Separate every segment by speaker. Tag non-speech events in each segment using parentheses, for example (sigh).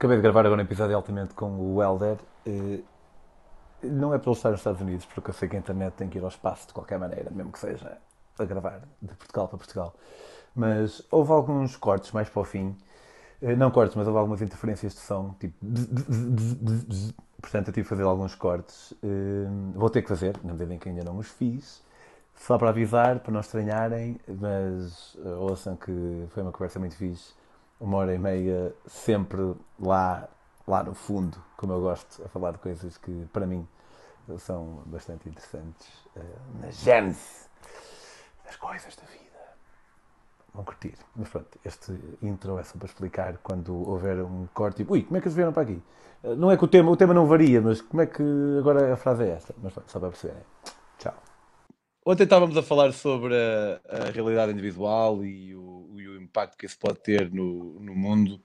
Speaker 1: Acabei de gravar agora um episódio altamente com o Helder. eh, Não é ele estar nos Estados Unidos, porque eu sei que a internet tem que ir ao espaço de qualquer maneira, mesmo que seja a gravar de Portugal para Portugal. Mas houve alguns cortes mais para o fim. Eh, Não cortes, mas houve algumas interferências de som, tipo. Portanto, eu tive que fazer alguns cortes. Eh, Vou ter que fazer, na medida em que ainda não os fiz. Só para avisar, para não estranharem, mas ouçam que foi uma conversa muito fixe. Uma hora e meia, sempre lá, lá no fundo, como eu gosto, a falar de coisas que, para mim, são bastante interessantes. eh, na gênese das coisas da vida. Vão curtir. Mas pronto, este intro é só para explicar quando houver um corte, tipo, ui, como é que eles vieram para aqui? Eh, Não é que o tema, o tema não varia, mas como é que agora a frase é esta? Mas pronto, só para perceberem.
Speaker 2: Ontem estávamos a falar sobre a, a realidade individual e o, e o impacto que isso pode ter no, no mundo.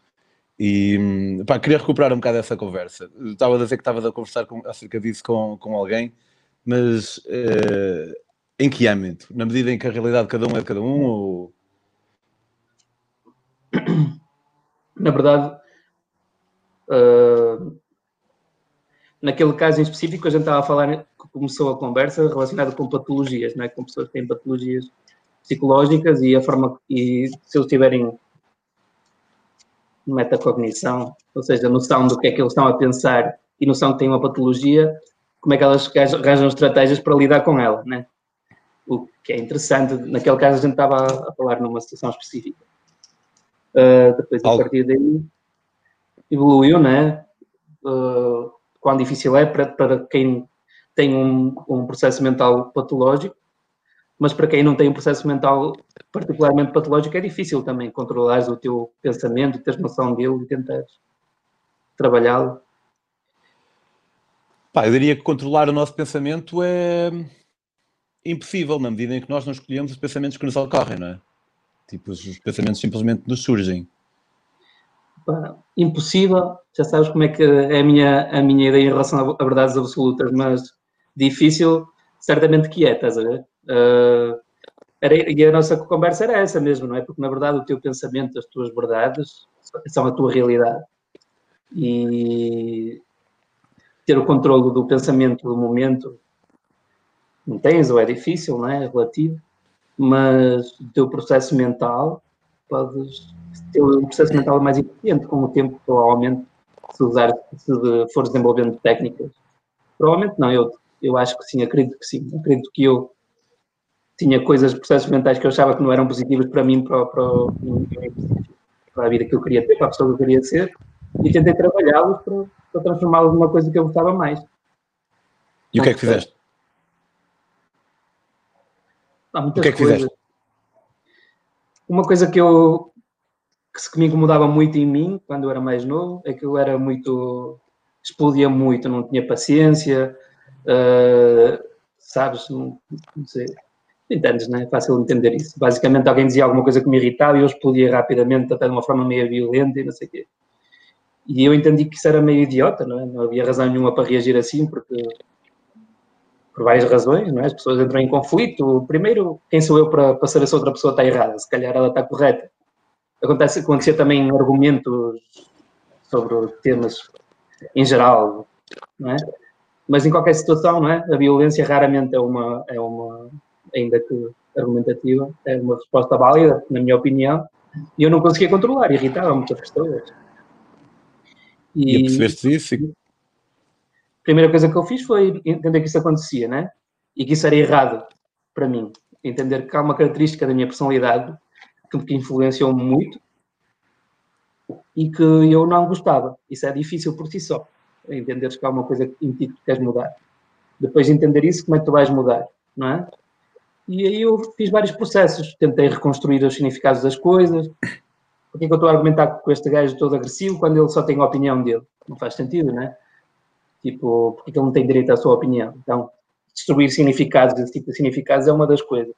Speaker 2: E hum, pá, queria recuperar um bocado essa conversa. Estava a dizer que estavas a conversar com- acerca disso com, com alguém, mas eh, em que âmbito? Na medida em que a realidade de cada um é de cada um? Ou...
Speaker 3: Na verdade, ah, naquele caso em específico, a gente estava a falar, começou a conversa relacionada com patologias, não é? com pessoas que têm patologias psicológicas e a forma, e se eles tiverem metacognição, ou seja, noção do que é que eles estão a pensar e noção que têm uma patologia, como é que elas arranjam estratégias para lidar com ela, né? O que é interessante, naquele caso a gente estava a falar numa situação específica. Uh, depois, a partir daí, evoluiu, né? Uh, quão difícil é para, para quem tem um, um processo mental patológico, mas para quem não tem um processo mental particularmente patológico é difícil também controlares o teu pensamento, teres noção dele e tentares trabalhá-lo.
Speaker 2: Pá, eu diria que controlar o nosso pensamento é impossível, na medida em que nós não escolhemos os pensamentos que nos ocorrem, não é? Tipo, os os pensamentos simplesmente nos surgem.
Speaker 3: Impossível, já sabes como é que é a minha, a minha ideia em relação a verdades absolutas, mas difícil, certamente que é, estás a ver? Ah, era, e a nossa conversa era essa mesmo, não é? Porque na verdade o teu pensamento, as tuas verdades são a tua realidade. E ter o controle do pensamento do momento não tens, ou é difícil, não é? É relativo, mas o teu processo mental podes ter um processo mental mais eficiente com o tempo, provavelmente, se usar, se fores desenvolvendo técnicas. Provavelmente não, eu, eu acho que sim, acredito que sim. Acredito que eu tinha coisas, processos mentais que eu achava que não eram positivos para mim, para, para, para a vida que eu queria ter, para a pessoa que eu queria ser, e tentei trabalhá-los para, para transformá-los numa coisa que eu gostava mais.
Speaker 2: E o que é que fizeste?
Speaker 3: Há muitas
Speaker 2: O que é que
Speaker 3: coisas.
Speaker 2: fizeste?
Speaker 3: Uma coisa que eu que, me incomodava muito em mim quando eu era mais novo é que eu era muito explodia muito, não tinha paciência, ah, sabes, não, não sei. Entendes, não é? É fácil entender isso. Basicamente, alguém dizia alguma coisa que me irritava e eu explodia rapidamente, até de uma forma meio violenta e não sei o quê. E eu entendi que isso era meio idiota, não é? Não havia razão nenhuma para reagir assim, porque por várias razões, não é? As pessoas entram em conflito. Primeiro, quem sou eu para, para saber se outra pessoa está errada? Se calhar ela está correta. Acontece, acontecia também argumentos sobre temas em geral, não é? Mas em qualquer situação, não é? A violência raramente é uma, é uma ainda que argumentativa, é uma resposta válida, na minha opinião, e eu não conseguia controlar, irritava muitas pessoas.
Speaker 2: E percebeste isso?
Speaker 3: Primeira coisa que eu fiz foi entender que isso acontecia, né? E que isso era errado para mim. Entender que há uma característica da minha personalidade que me influenciou muito e que eu não gostava. Isso é difícil por si só. Entenderes que há uma coisa em ti que queres mudar. Depois de entender isso, como é que tu vais mudar, não é? E aí eu fiz vários processos. Tentei reconstruir os significados das coisas. É que eu estou a argumentar com este gajo todo agressivo quando ele só tem a opinião dele? Não faz sentido, não é? Tipo, porque que ele não tem direito à sua opinião? Então, destruir significados, esse tipo de significados é uma das coisas.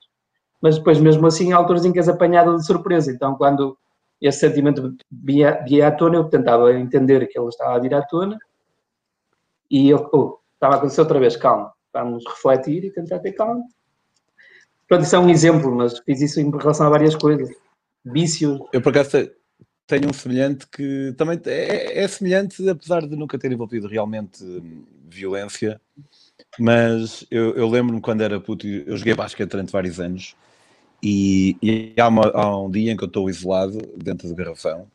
Speaker 3: Mas depois, mesmo assim, há alturas em que és apanhado de surpresa. Então, quando esse sentimento via à tona, eu tentava entender que ele estava a vir à tona e eu, oh, estava a acontecer outra vez, calma, vamos refletir e tentar ter calma. Pronto, isso é um exemplo, mas fiz isso em relação a várias coisas. Vícios,
Speaker 2: Eu, por acaso, te- tenho um semelhante que também é, é semelhante, apesar de nunca ter envolvido realmente hum, violência. Mas eu, eu lembro-me quando era puto, eu joguei basquete durante vários anos. E, e há, uma, há, um dia em que eu estou isolado dentro do garrafão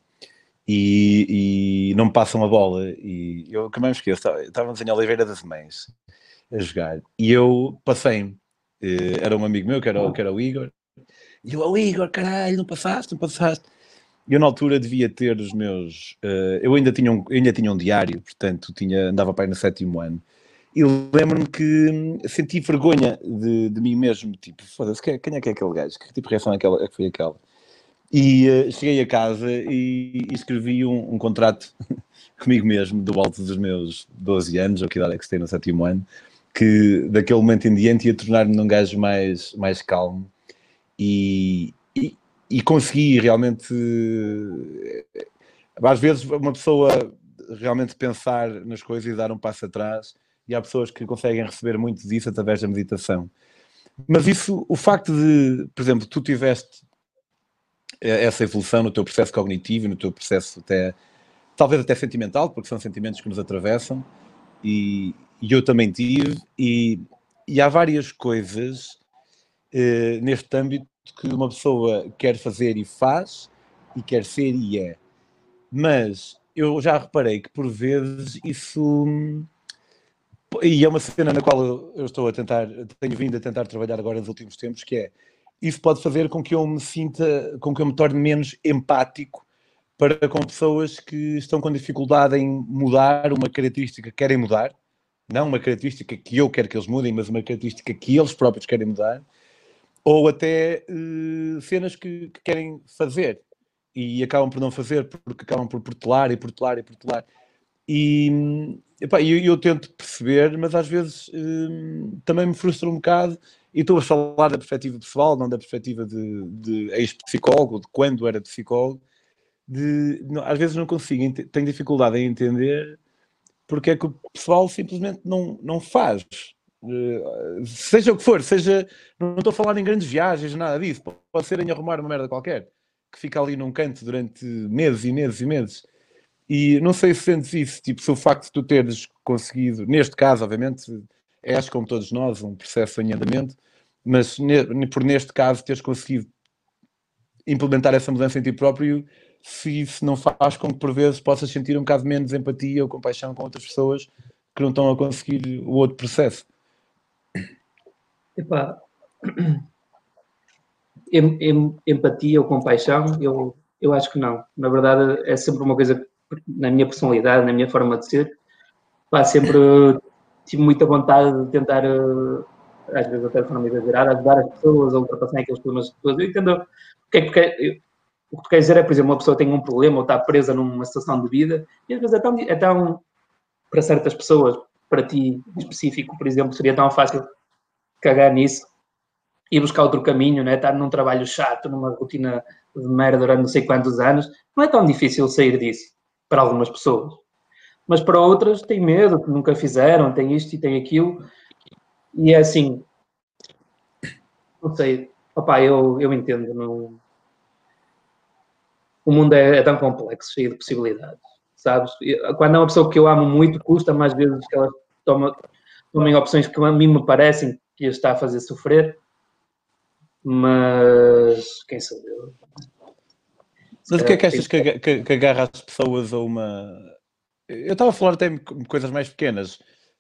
Speaker 2: e, e não me passam a bola. E eu que me esqueço, estávamos em Oliveira das Mães a jogar e eu passei-me. Eh, era um amigo meu que era, que era o Igor. E eu, oh, Igor, caralho, não passaste, não passaste. Eu na altura devia ter os meus. Uh, eu ainda tinha, um, ainda tinha um diário, portanto tinha, andava para aí no sétimo ano. E lembro-me que hum, senti vergonha de, de mim mesmo, tipo, foda-se, quem, é que é aquele gajo? Que tipo de reação é que, é que foi aquela? E uh, cheguei a casa e, e escrevi um, um, contrato (laughs) comigo mesmo, do alto dos meus 12 anos, ou que idade é que estou no sétimo ano, que daquele momento em diante ia tornar-me um gajo mais, mais calmo e, e, consegui realmente. Eh, às vezes, uma pessoa realmente pensar nas coisas e dar um passo atrás, e há pessoas que conseguem receber muito disso através da meditação. Mas isso, o facto de, por exemplo, tu tiveste essa evolução no teu processo cognitivo, no teu processo até, talvez até sentimental, porque são sentimentos que nos atravessam, e, e eu também tive, e, e há várias coisas eh, neste âmbito que uma pessoa quer fazer e faz, e quer ser e é. Mas eu já reparei que por vezes isso. E é uma cena na qual eu estou a tentar, tenho vindo a tentar trabalhar agora nos últimos tempos, que é isso pode fazer com que eu me sinta, com que eu me torne menos empático para com pessoas que estão com dificuldade em mudar uma característica que querem mudar, não uma característica que eu quero que eles mudem, mas uma característica que eles próprios querem mudar, ou até uh, cenas que, que, querem fazer e acabam por não fazer porque acabam por protelar e protelar e protelar. E epá, eu, eu tento perceber, mas às vezes uh, também me frustra um bocado e estou a falar da perspectiva pessoal, não da perspectiva de, de ex-psicólogo, de quando era psicólogo, de, não, às vezes não consigo, tenho dificuldade em entender porque é que o pessoal simplesmente não, não faz. Uh, seja o que for, seja, não estou a falar em grandes viagens, nada disso, pode ser em arrumar uma merda qualquer, que fica ali num canto durante meses e meses e meses. E não sei se sentes isso, tipo, se o facto de tu teres conseguido, neste caso, obviamente, és, como todos nós, um processo em andamento, mas por neste caso teres conseguido implementar essa mudança em ti próprio, se isso não faz com que por vezes possas sentir um bocado menos empatia ou compaixão com outras pessoas que não estão a conseguir o outro processo.
Speaker 3: Epá, (clears throat) em, em, empatia ou compaixão, eu, eu acho que não. Na verdade, é sempre uma coisa, na minha personalidade, na minha forma de ser, pá, sempre (laughs) tive muita vontade de tentar, eh, às vezes até de forma exagerada, ajudar as pessoas a ultrapassarem aqueles problemas de pessoas. Eu entendo o que é que, o que tu queres dizer é, por exemplo, uma pessoa tem um problema ou está presa numa situação de vida e às vezes é tão, é tão para certas pessoas, para ti em específico, por exemplo, seria tão fácil cagar nisso e buscar outro caminho, né? estar num trabalho chato, numa rotina de merda durante não sei quantos anos, não é tão difícil sair disso para algumas pessoas mas para outras têm medo, que nunca fizeram, tem isto e tem aquilo, e é assim, não sei, opá, eu, eu entendo, não... o mundo é, é, tão complexo, cheio de possibilidades, sabes? Quando é uma pessoa que eu amo muito, custa mais vezes que ela toma, tomem opções que a mim me parecem que está a fazer sofrer, mas quem sou eu?
Speaker 2: Mas o que é que achas que, que, que agarra as pessoas a uma, eu estava a falar até coisas mais pequenas,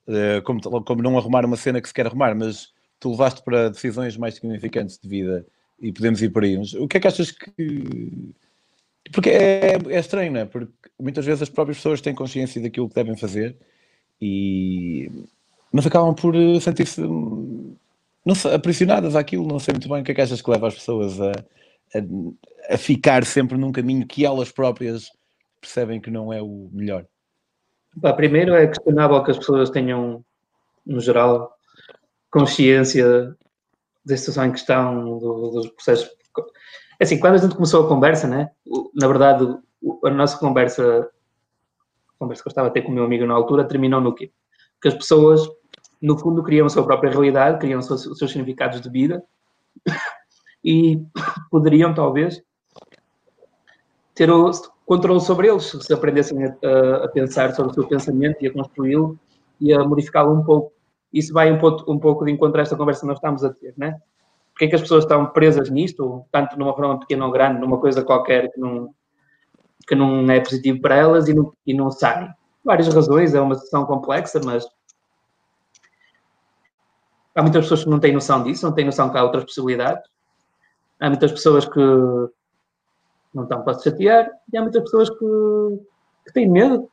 Speaker 2: eh, como, como não arrumar uma cena que se quer arrumar, mas tu levaste para decisões mais significantes de vida e podemos ir por aí. Mas o que é que achas que. Porque é, é estranho, não é? Porque muitas vezes as próprias pessoas têm consciência daquilo que devem fazer e. Mas acabam por eh, sentir-se sei, aprisionadas àquilo, não sei muito bem o que é que achas que leva as pessoas a, a, a ficar sempre num caminho que elas próprias percebem que não é o melhor.
Speaker 3: Bah, primeiro é questionável que as pessoas tenham, no geral, consciência da situação em que estão, do, dos processos. É assim, quando a gente começou a conversa, né? Na verdade, a nossa conversa, a conversa que eu estava a ter com o meu amigo na altura, terminou no quê? Que as pessoas, no fundo, criam a sua própria realidade, criam os seus, os seus significados de vida (laughs) e (laughs) poderiam, talvez, ter o, controle sobre eles, se aprendessem a, a, pensar sobre o seu pensamento e a construí-lo e a modificá-lo um pouco. Isso vai um pouco, um pouco de encontro a esta conversa que nós estamos a ter, né? Porque é que as pessoas estão presas nisto, tanto numa forma pequena ou grande, numa coisa qualquer que não, que não é positivo para elas e não, e não saem? Várias razões, é uma situação complexa, mas há muitas pessoas que não têm noção disso, não têm noção que há outras possibilidades. Há muitas pessoas que não estão para se chatear e há muitas pessoas que, que têm medo.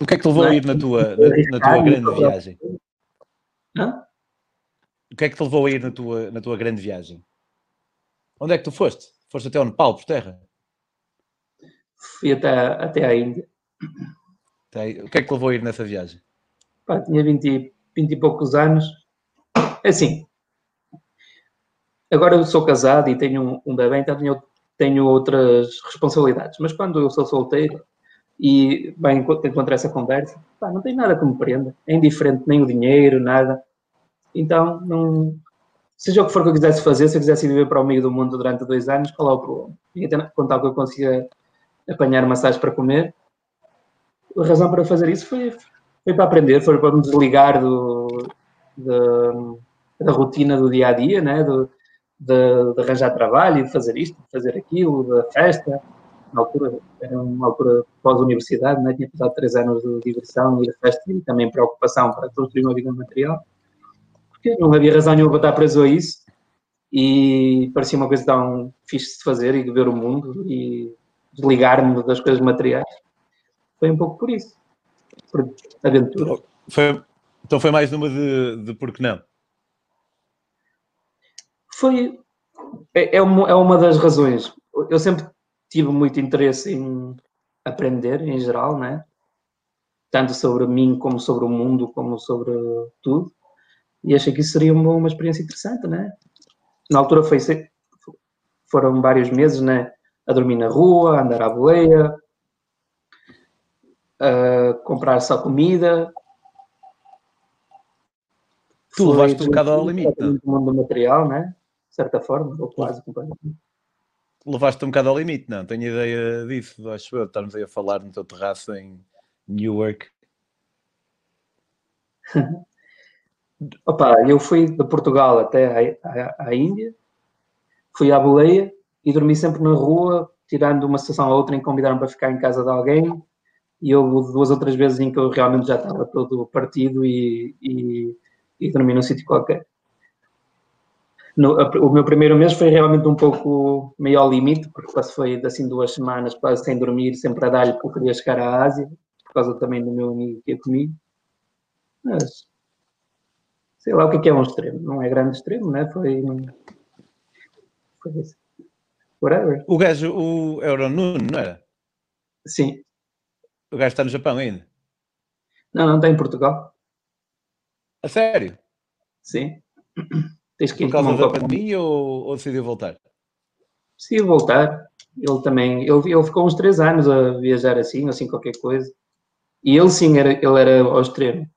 Speaker 2: O que é que te levou é? a ir na tua, na, na tua grande viagem? Hã? O que é que te levou a ir na tua, na tua grande viagem? Onde é que tu foste? Foste até ao Nepal, por terra?
Speaker 3: Fui até, até à Índia.
Speaker 2: O que é que te levou a ir nessa viagem?
Speaker 3: Pá, tinha 20, 20 e poucos anos. É assim, Agora eu sou casado e tenho um, bebê, então tenho, tenho outras responsabilidades. Mas quando eu sou solteiro e bem, encontro essa conversa, pá, não tem nada que me prenda. É indiferente, nem o dinheiro, nada. Então, não, seja o que for que eu quisesse fazer, se eu quisesse viver para o meio do mundo durante dois anos, qual é o problema? E até contar que eu consiga apanhar massagem para comer. A razão para fazer isso foi, foi para aprender, foi para me desligar do, do da rotina do dia a dia, né? Do, de, de, arranjar trabalho de fazer isto, de fazer aquilo, da festa. Na altura, era uma altura pós-universidade, né? tinha passado três anos de diversão e de festa e também preocupação para construir uma vida material. Porque não havia razão nenhuma para estar preso a isso e parecia uma coisa tão fixe de fazer e de ver o mundo e desligar-me das coisas materiais. Foi um pouco por isso. Aventura.
Speaker 2: Foi, então foi mais numa de, de porque não?
Speaker 3: foi é, é, uma, é uma das razões. Eu sempre tive muito interesse em aprender em geral, né? Tanto sobre mim como sobre o mundo, como sobre tudo. E achei que isso seria uma, uma experiência interessante, né? Na altura foi foram vários meses, né? A dormir na rua, a andar à boleia, a comprar só comida.
Speaker 2: Tu levaste um bocado ao limite.
Speaker 3: O mundo material, né? de certa forma, ou quase completamente.
Speaker 2: Levaste um bocado ao limite, não? Tenho ideia disso, acho eu, estarmos aí a falar no teu terraço em Newark. (laughs)
Speaker 3: Opa, eu fui de Portugal até à, Índia, fui à boleia e dormi sempre na rua, tirando uma sessão a outra em que convidaram para ficar em casa de alguém. E houve duas ou três vezes em que eu realmente já estava todo partido e, e, e dormi num sítio qualquer no, o meu primeiro mês foi realmente um pouco meio ao limite, porque quase foi assim duas semanas quase sem dormir, sempre a dar-lhe porque eu queria chegar à Ásia, por causa também do meu amigo que ia comigo. Mas sei lá o que é, que é um extremo, não é grande extremo, né? Foi. Foi isso. Whatever.
Speaker 2: O gajo, o Euronuno, não era?
Speaker 3: Sim.
Speaker 2: O gajo está no Japão ainda?
Speaker 3: Não, não está em Portugal.
Speaker 2: A sério?
Speaker 3: Sim. (clears throat)
Speaker 2: Tens que Por causa da pandemia ou, ou decidiu voltar?
Speaker 3: Decidiu voltar. Ele também, ele, ele ficou uns três anos a viajar assim, assim qualquer coisa. E ele sim, era, ele era ao extremo.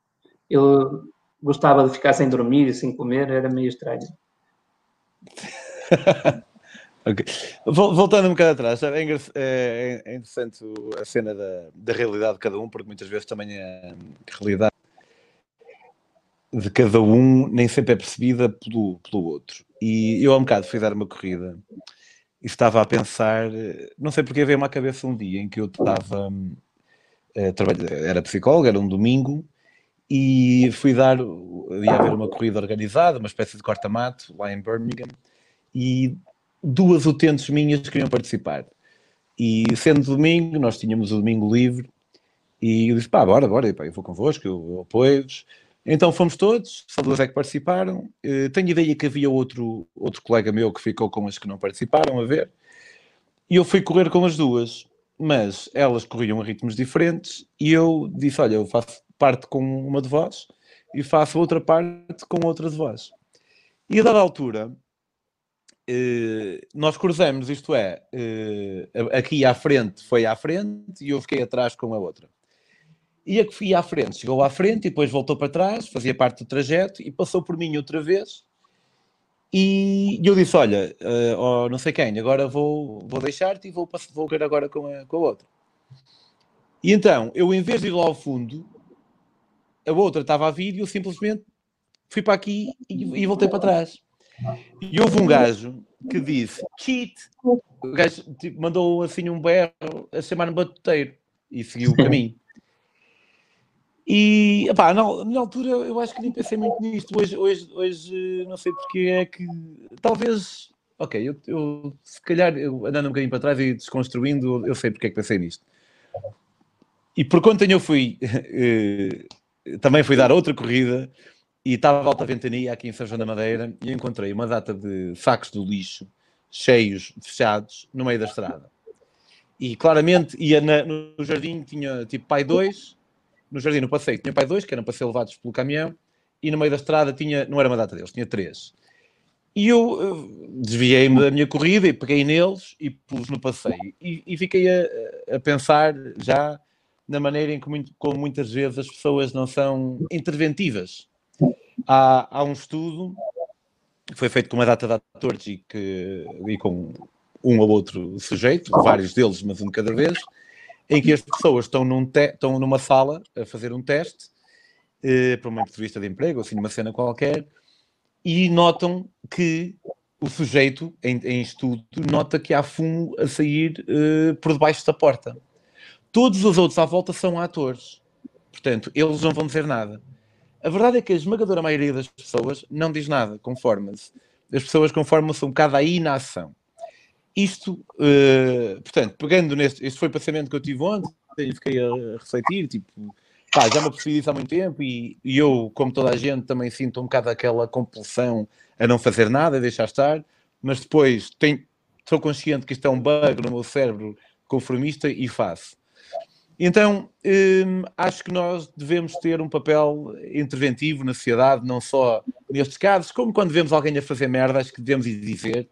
Speaker 3: Ele gostava de ficar sem dormir, sem comer, era meio estranho. (laughs)
Speaker 2: okay. Voltando um bocado atrás, é, é, é interessante a cena da, da realidade de cada um, porque muitas vezes também a realidade de cada um nem sempre é percebida pelo, pelo outro. E eu há um bocado fui dar uma corrida e estava a pensar, não sei porque veio-me à cabeça um dia em que eu estava, uh, era psicólogo, era um domingo, e fui dar, ia haver uma corrida organizada, uma espécie de corta-mato, lá em Birmingham, e duas utentes minhas queriam participar. E sendo domingo, nós tínhamos o domingo livre, e eu disse, pá, bora, bora, eu vou convosco, eu, eu apoio-vos. Então fomos todos, só duas é que participaram. Uh, tenho ideia que havia outro, outro colega meu que ficou com as que não participaram a ver. E eu fui correr com as duas, mas elas corriam a ritmos diferentes e eu disse: Olha, eu faço parte com uma de vós e faço outra parte com outra de vós. E a dada altura, nós cruzamos, isto é, uh, aqui à frente foi à frente e eu fiquei atrás com a outra. E a que fui à frente, chegou à frente e depois voltou para trás, fazia parte do trajeto e passou por mim outra vez. E eu disse: Olha, oh, não sei quem, agora vou, vou deixar-te e vou, vou ver agora com a, com a outra. E então, eu em vez de ir lá ao fundo, a outra estava a vir e eu simplesmente fui para aqui e, e voltei para trás. E houve um gajo que disse cheat. O gajo tipo, mandou assim um berro a chamar-me batuteiro e seguiu o caminho. E epá, na, na altura eu acho que nem pensei muito nisto. Hoje, hoje, hoje não sei porque é que talvez. Ok, eu, eu se calhar eu, andando um bocadinho para trás e desconstruindo, eu sei porque é que pensei nisto. E por conta eu fui, (laughs) eh, também fui dar outra corrida e estava alta ventania aqui em São João da Madeira e encontrei uma data de sacos de lixo cheios, fechados, no meio da estrada. E claramente ia na, no jardim, tinha tipo pai 2, no jardim, no passeio, tinha pai 2, que eram para ser levados pelo caminhão, e no meio da estrada tinha, não era uma data deles, tinha três. E eu desviei-me da minha corrida e peguei neles e pus no passeio. E, e fiquei a, a, pensar já na maneira em que, muito, como muitas vezes as pessoas não são interventivas. Há, há um estudo que foi feito com uma data de atores e, que, e com um ou outro sujeito, vários deles, mas um de cada vez, em que as pessoas estão, num te, estão numa sala a fazer um teste eh, para uma entrevista de emprego, assim, numa cena qualquer, e notam que o sujeito, em, em estudo, nota que há fumo a sair eh, por debaixo da porta. Todos os outros à volta são atores. Portanto, eles não vão dizer nada. A verdade é que a esmagadora maioria das pessoas não diz nada, conforma-se. As pessoas conformam-se um bocado à inação. Isto, uh, portanto, pegando neste, este foi o pensamento que eu tive ontem, e fiquei a refletir, tipo, pá, já me apercebi disso há muito tempo e, e, eu, como toda a gente, também sinto um bocado aquela compulsão a não fazer nada, a deixar estar, mas depois tenho, sou consciente que isto é um bug no meu cérebro conformista e faço. Então, hum, acho que nós devemos ter um papel interventivo na sociedade, não só nestes casos, como quando vemos alguém a fazer merda, acho que devemos dizer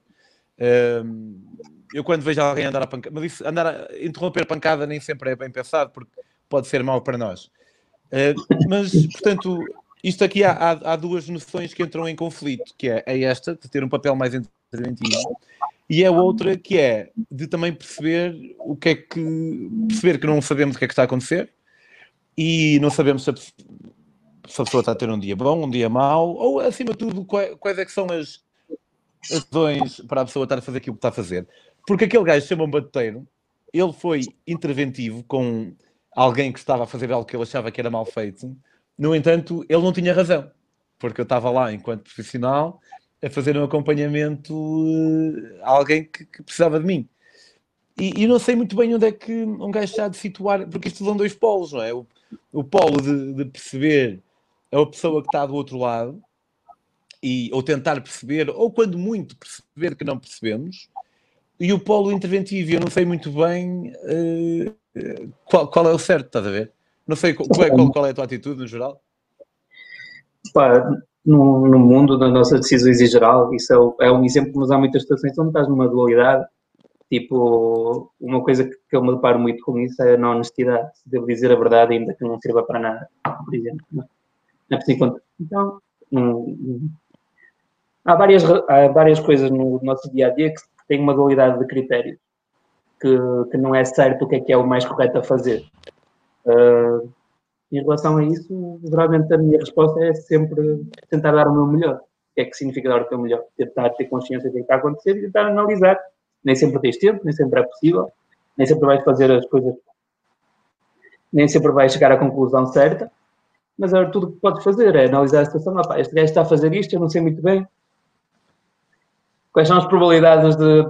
Speaker 2: eu quando vejo alguém andar a pancada, mas isso, andar a interromper pancada nem sempre é bem pensado, porque pode ser mau para nós. Uh, mas, portanto, isto aqui há, há, há, duas noções que entram em conflito, que é, é esta, de ter um papel mais interventivo, e a outra que é de também perceber o que é que perceber que não sabemos o que é que está a acontecer e não sabemos se a, se a pessoa está a ter um dia bom, um dia mau, ou acima de tudo, quais, é que são as, razões para a pessoa estar a fazer aquilo que está a fazer. Porque aquele gajo chama um batuteiro, ele foi interventivo com alguém que estava a fazer algo que ele achava que era mal feito. No entanto, ele não tinha razão, porque eu estava lá enquanto profissional a fazer um acompanhamento eh, a alguém que, que precisava de mim. E, e, não sei muito bem onde é que um gajo está de situar, porque isto são dois polos, não é? O, o polo de, de perceber a pessoa que está do outro lado e, ou tentar perceber, ou quando muito perceber que não percebemos, e o polo interventivo, eu não sei muito bem uh, qual, qual, é o certo, estás a ver? Não sei qual, é, qual, qual é a tua atitude no geral.
Speaker 3: Pá, no, no, mundo das nossas decisões em geral, isso é, é, um exemplo, mas há muitas situações onde estás numa dualidade. Tipo, uma coisa que, que eu me deparo muito com isso é a não honestidade. Devo dizer a verdade, ainda que não sirva para nada, por exemplo. Não, não é preciso Então, há várias, há várias coisas no nosso dia a dia que têm uma dualidade de critérios, que, que não é certo o que é que é o mais correto a fazer. Uh, em relação a isso, geralmente a minha resposta é sempre tentar dar o meu melhor. O que é que significa dar o teu melhor? Tentar ter consciência do que está a acontecer e tentar analisar. Nem sempre tens tempo, nem sempre é possível, nem sempre vais fazer as coisas, nem sempre vais chegar à conclusão certa, mas é tudo o que podes fazer é analisar a situação. Ah, pá, este gajo está a fazer isto, eu não sei muito bem, Quais são as probabilidades de,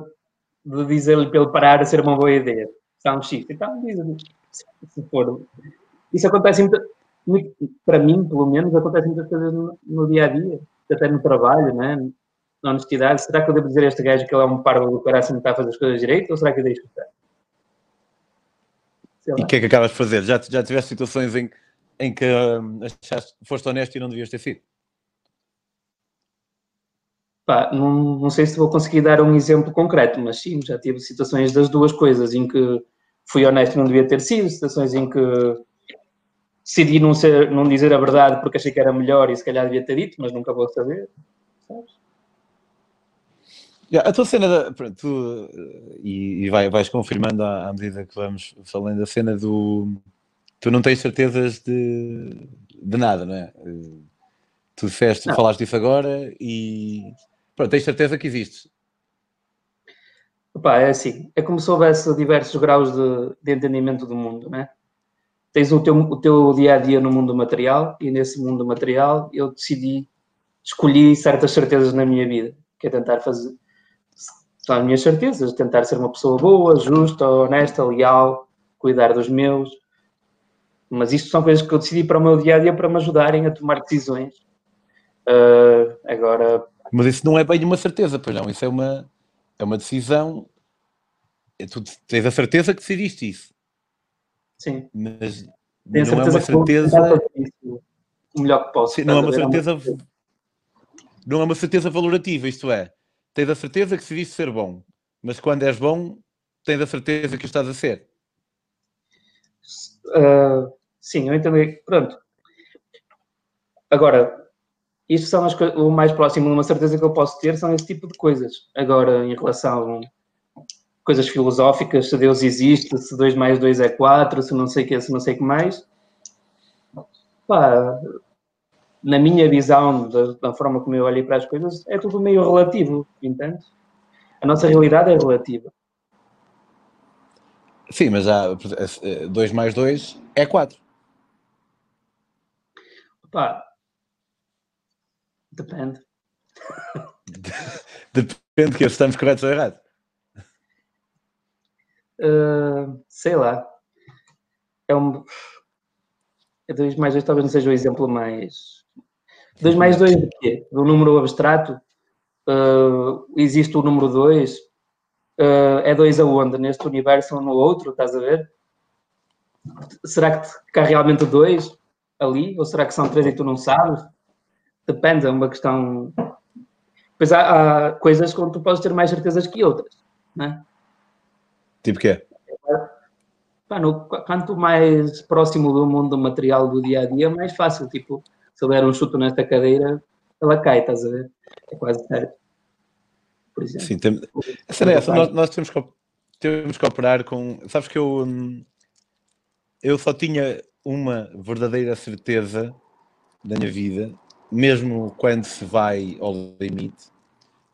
Speaker 3: de dizer-lhe para ele parar a ser uma boa ideia? Um X. Então, diz se for. Isso acontece muito, para mim, pelo menos, acontece muitas coisas no, no, dia a dia, até no trabalho, né? na honestidade. Será que eu devo dizer a este gajo que ele é um parvo do caraças e não está a fazer as coisas direito ou será que eu deixo estar?
Speaker 2: E o que é que acabas de fazer? Já, já tiveste situações em, em que hum, achaste, foste honesto e não devias ter sido?
Speaker 3: Pá, não, não sei se vou conseguir dar um exemplo concreto, mas sim, já tive situações das duas coisas em que fui honesto e não devia ter sido, situações em que decidi não, ser, não dizer a verdade porque achei que era melhor e se calhar devia ter dito, mas nunca vou saber. Sabes?
Speaker 2: Yeah, a tua cena, da, tu, e, e vai, vais confirmando à, à, medida que vamos falando da cena do. Tu não tens certezas de, de nada, não é? Tu disseste, não. falaste disso agora e. Pronto, tens certeza que existe.
Speaker 3: Opa, é assim, é como se houvesse diversos graus de, de entendimento do mundo, né? Tens o teu, o teu dia a dia no mundo material e nesse mundo material eu decidi, escolhi certas certezas na minha vida, que é tentar fazer, são as minhas certezas, tentar ser uma pessoa boa, justa, honesta, leal, cuidar dos meus. Mas isto são coisas que eu decidi para o meu dia a dia para me ajudarem a tomar decisões. Uh, agora.
Speaker 2: Mas isso não é bem uma certeza, pois não, isso é uma é uma decisão. É tu tens a certeza que decidiste isso.
Speaker 3: Sim.
Speaker 2: Mas não é uma certeza.
Speaker 3: O melhor que posso. Sim,
Speaker 2: não é uma certeza. Não é uma certeza valorativa, isto é, tens a certeza que decidiste ser bom, mas quando és bom, tens a certeza que o estás a ser.
Speaker 3: Uh, sim, eu entendi. Pronto. Agora, isto são as, o mais próximo de uma certeza que eu posso ter, são esse tipo de coisas. Agora, em relação coisas filosóficas, se Deus existe, se 2 mais 2 é 4, se não sei o que, se não sei o que mais, pá, na minha visão, da, da, forma como eu olho para as coisas, é tudo meio relativo, entende? A nossa realidade é relativa.
Speaker 2: Sim, mas há 2 mais 2 é 4.
Speaker 3: Pá, Depende. (laughs)
Speaker 2: Depende que estamos corretos ou errados.
Speaker 3: Uh, sei lá. É um. 2 mais 2 talvez não seja o exemplo mais. 2 mais 2 de quê? Do número abstrato? Uh, existe o número 2? Uh, ah, é 2 aonde? Neste universo ou no outro? Estás a ver? Será que há realmente 2 ali? Ou será que são 3 e tu não sabes? Depende, é uma questão. Pois há, há coisas onde tu podes ter mais certezas que outras, né?
Speaker 2: Tipo quê?
Speaker 3: no, quanto mais próximo do mundo material do dia a dia, mais fácil. Tipo, se eu der um chute nesta cadeira, ela cai, estás a ver? É quase certo.
Speaker 2: Por exemplo. Sim, tem... essa é essa. Nós, nós, temos, que, temos que operar com. Sabes que eu. Hum, eu só tinha uma verdadeira certeza da minha vida mesmo quando se vai ao limite,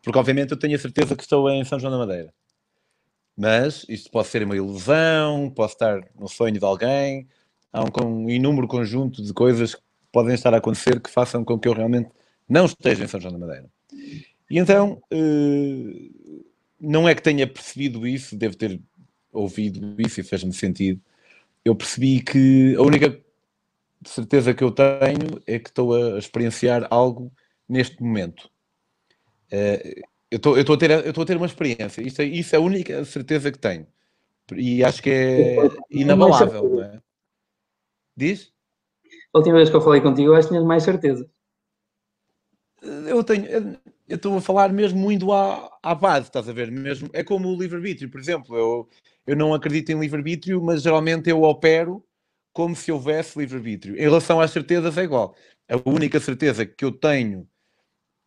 Speaker 2: porque obviamente eu tenho a certeza que estou em São João da Madeira. Mas isto pode ser uma ilusão, posso estar no sonho de alguém, há um, inúmero conjunto de coisas que podem estar a acontecer que façam com que eu realmente não esteja em São João da Madeira. E então, eh, não é que tenha percebido isso, devo ter ouvido isso e fez-me sentido. Eu percebi que a única certeza que eu tenho é que estou a experienciar algo neste momento. Eu estou, eu estou a ter, eu estou a ter uma experiência. Isso é, isso é a única certeza que tenho. E acho que é inabalável, não é? Diz?
Speaker 3: A última vez que eu falei contigo, eu acho que tinhas mais certeza.
Speaker 2: Eu tenho, eu estou a falar mesmo muito à, à base, estás a ver? Mesmo, é como o livre-arbítrio, por exemplo. Eu, eu não acredito em livre-arbítrio, mas geralmente eu opero como se houvesse livre-arbítrio. Em relação às certezas, é igual. A única certeza que eu tenho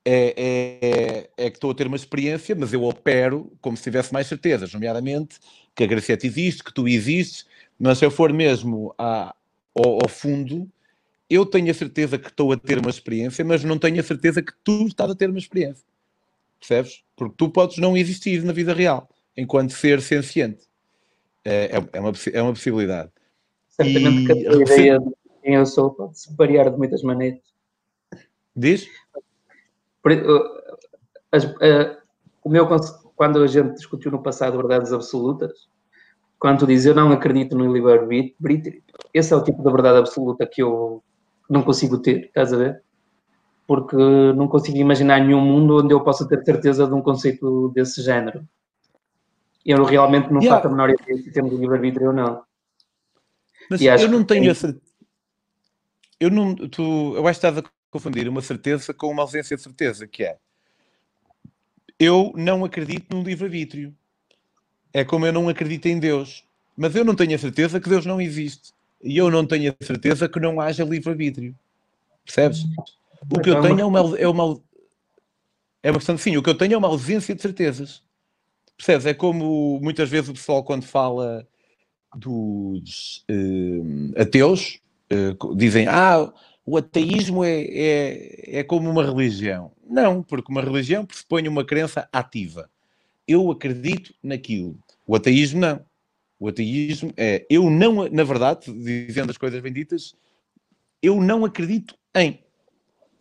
Speaker 2: é, é, é, que estou a ter uma experiência, mas eu opero como se tivesse mais certezas, nomeadamente que a Gracete existe, que tu existes, mas se eu for mesmo a, ao, ao, fundo, eu tenho a certeza que estou a ter uma experiência, mas não tenho a certeza que tu estás a ter uma experiência. Percebes? Porque tu podes não existir na vida real, enquanto ser senciente. É, é, é uma, é uma possibilidade.
Speaker 3: Certamente que a ideia de quem eu sou pode-se variar de muitas maneiras.
Speaker 2: Diz?
Speaker 3: As, uh, o meu, quando a gente discutiu no passado verdades absolutas, quando tu dizes eu não acredito no livre-arbítrio, esse é o tipo de verdade absoluta que eu não consigo ter, estás a ver? Porque não consigo imaginar nenhum mundo onde eu possa ter certeza de um conceito desse género. Eu realmente não yeah. faço a menor ideia se temos livre-arbítrio ou não.
Speaker 2: Mas eu não tenho essa. Eu não. Tu, eu acho que estás a confundir uma certeza com uma ausência de certeza, que é. Eu não acredito no livre-arbítrio. É como eu não acredito em Deus. Mas eu não tenho a certeza que Deus não existe. E eu não tenho a certeza que não haja livre-arbítrio. Percebes? O que eu tenho é uma, é uma. É uma questão de sim. O que eu tenho é uma ausência de certezas. Percebes? É como muitas vezes o pessoal, quando fala dos uh, ateus, uh, dizem: Ah, o ateísmo é, é, é como uma religião. Não, porque uma religião pressupõe uma crença ativa. Eu acredito naquilo. O ateísmo não. O ateísmo é eu não, na verdade, dizendo as coisas benditas, eu não acredito em.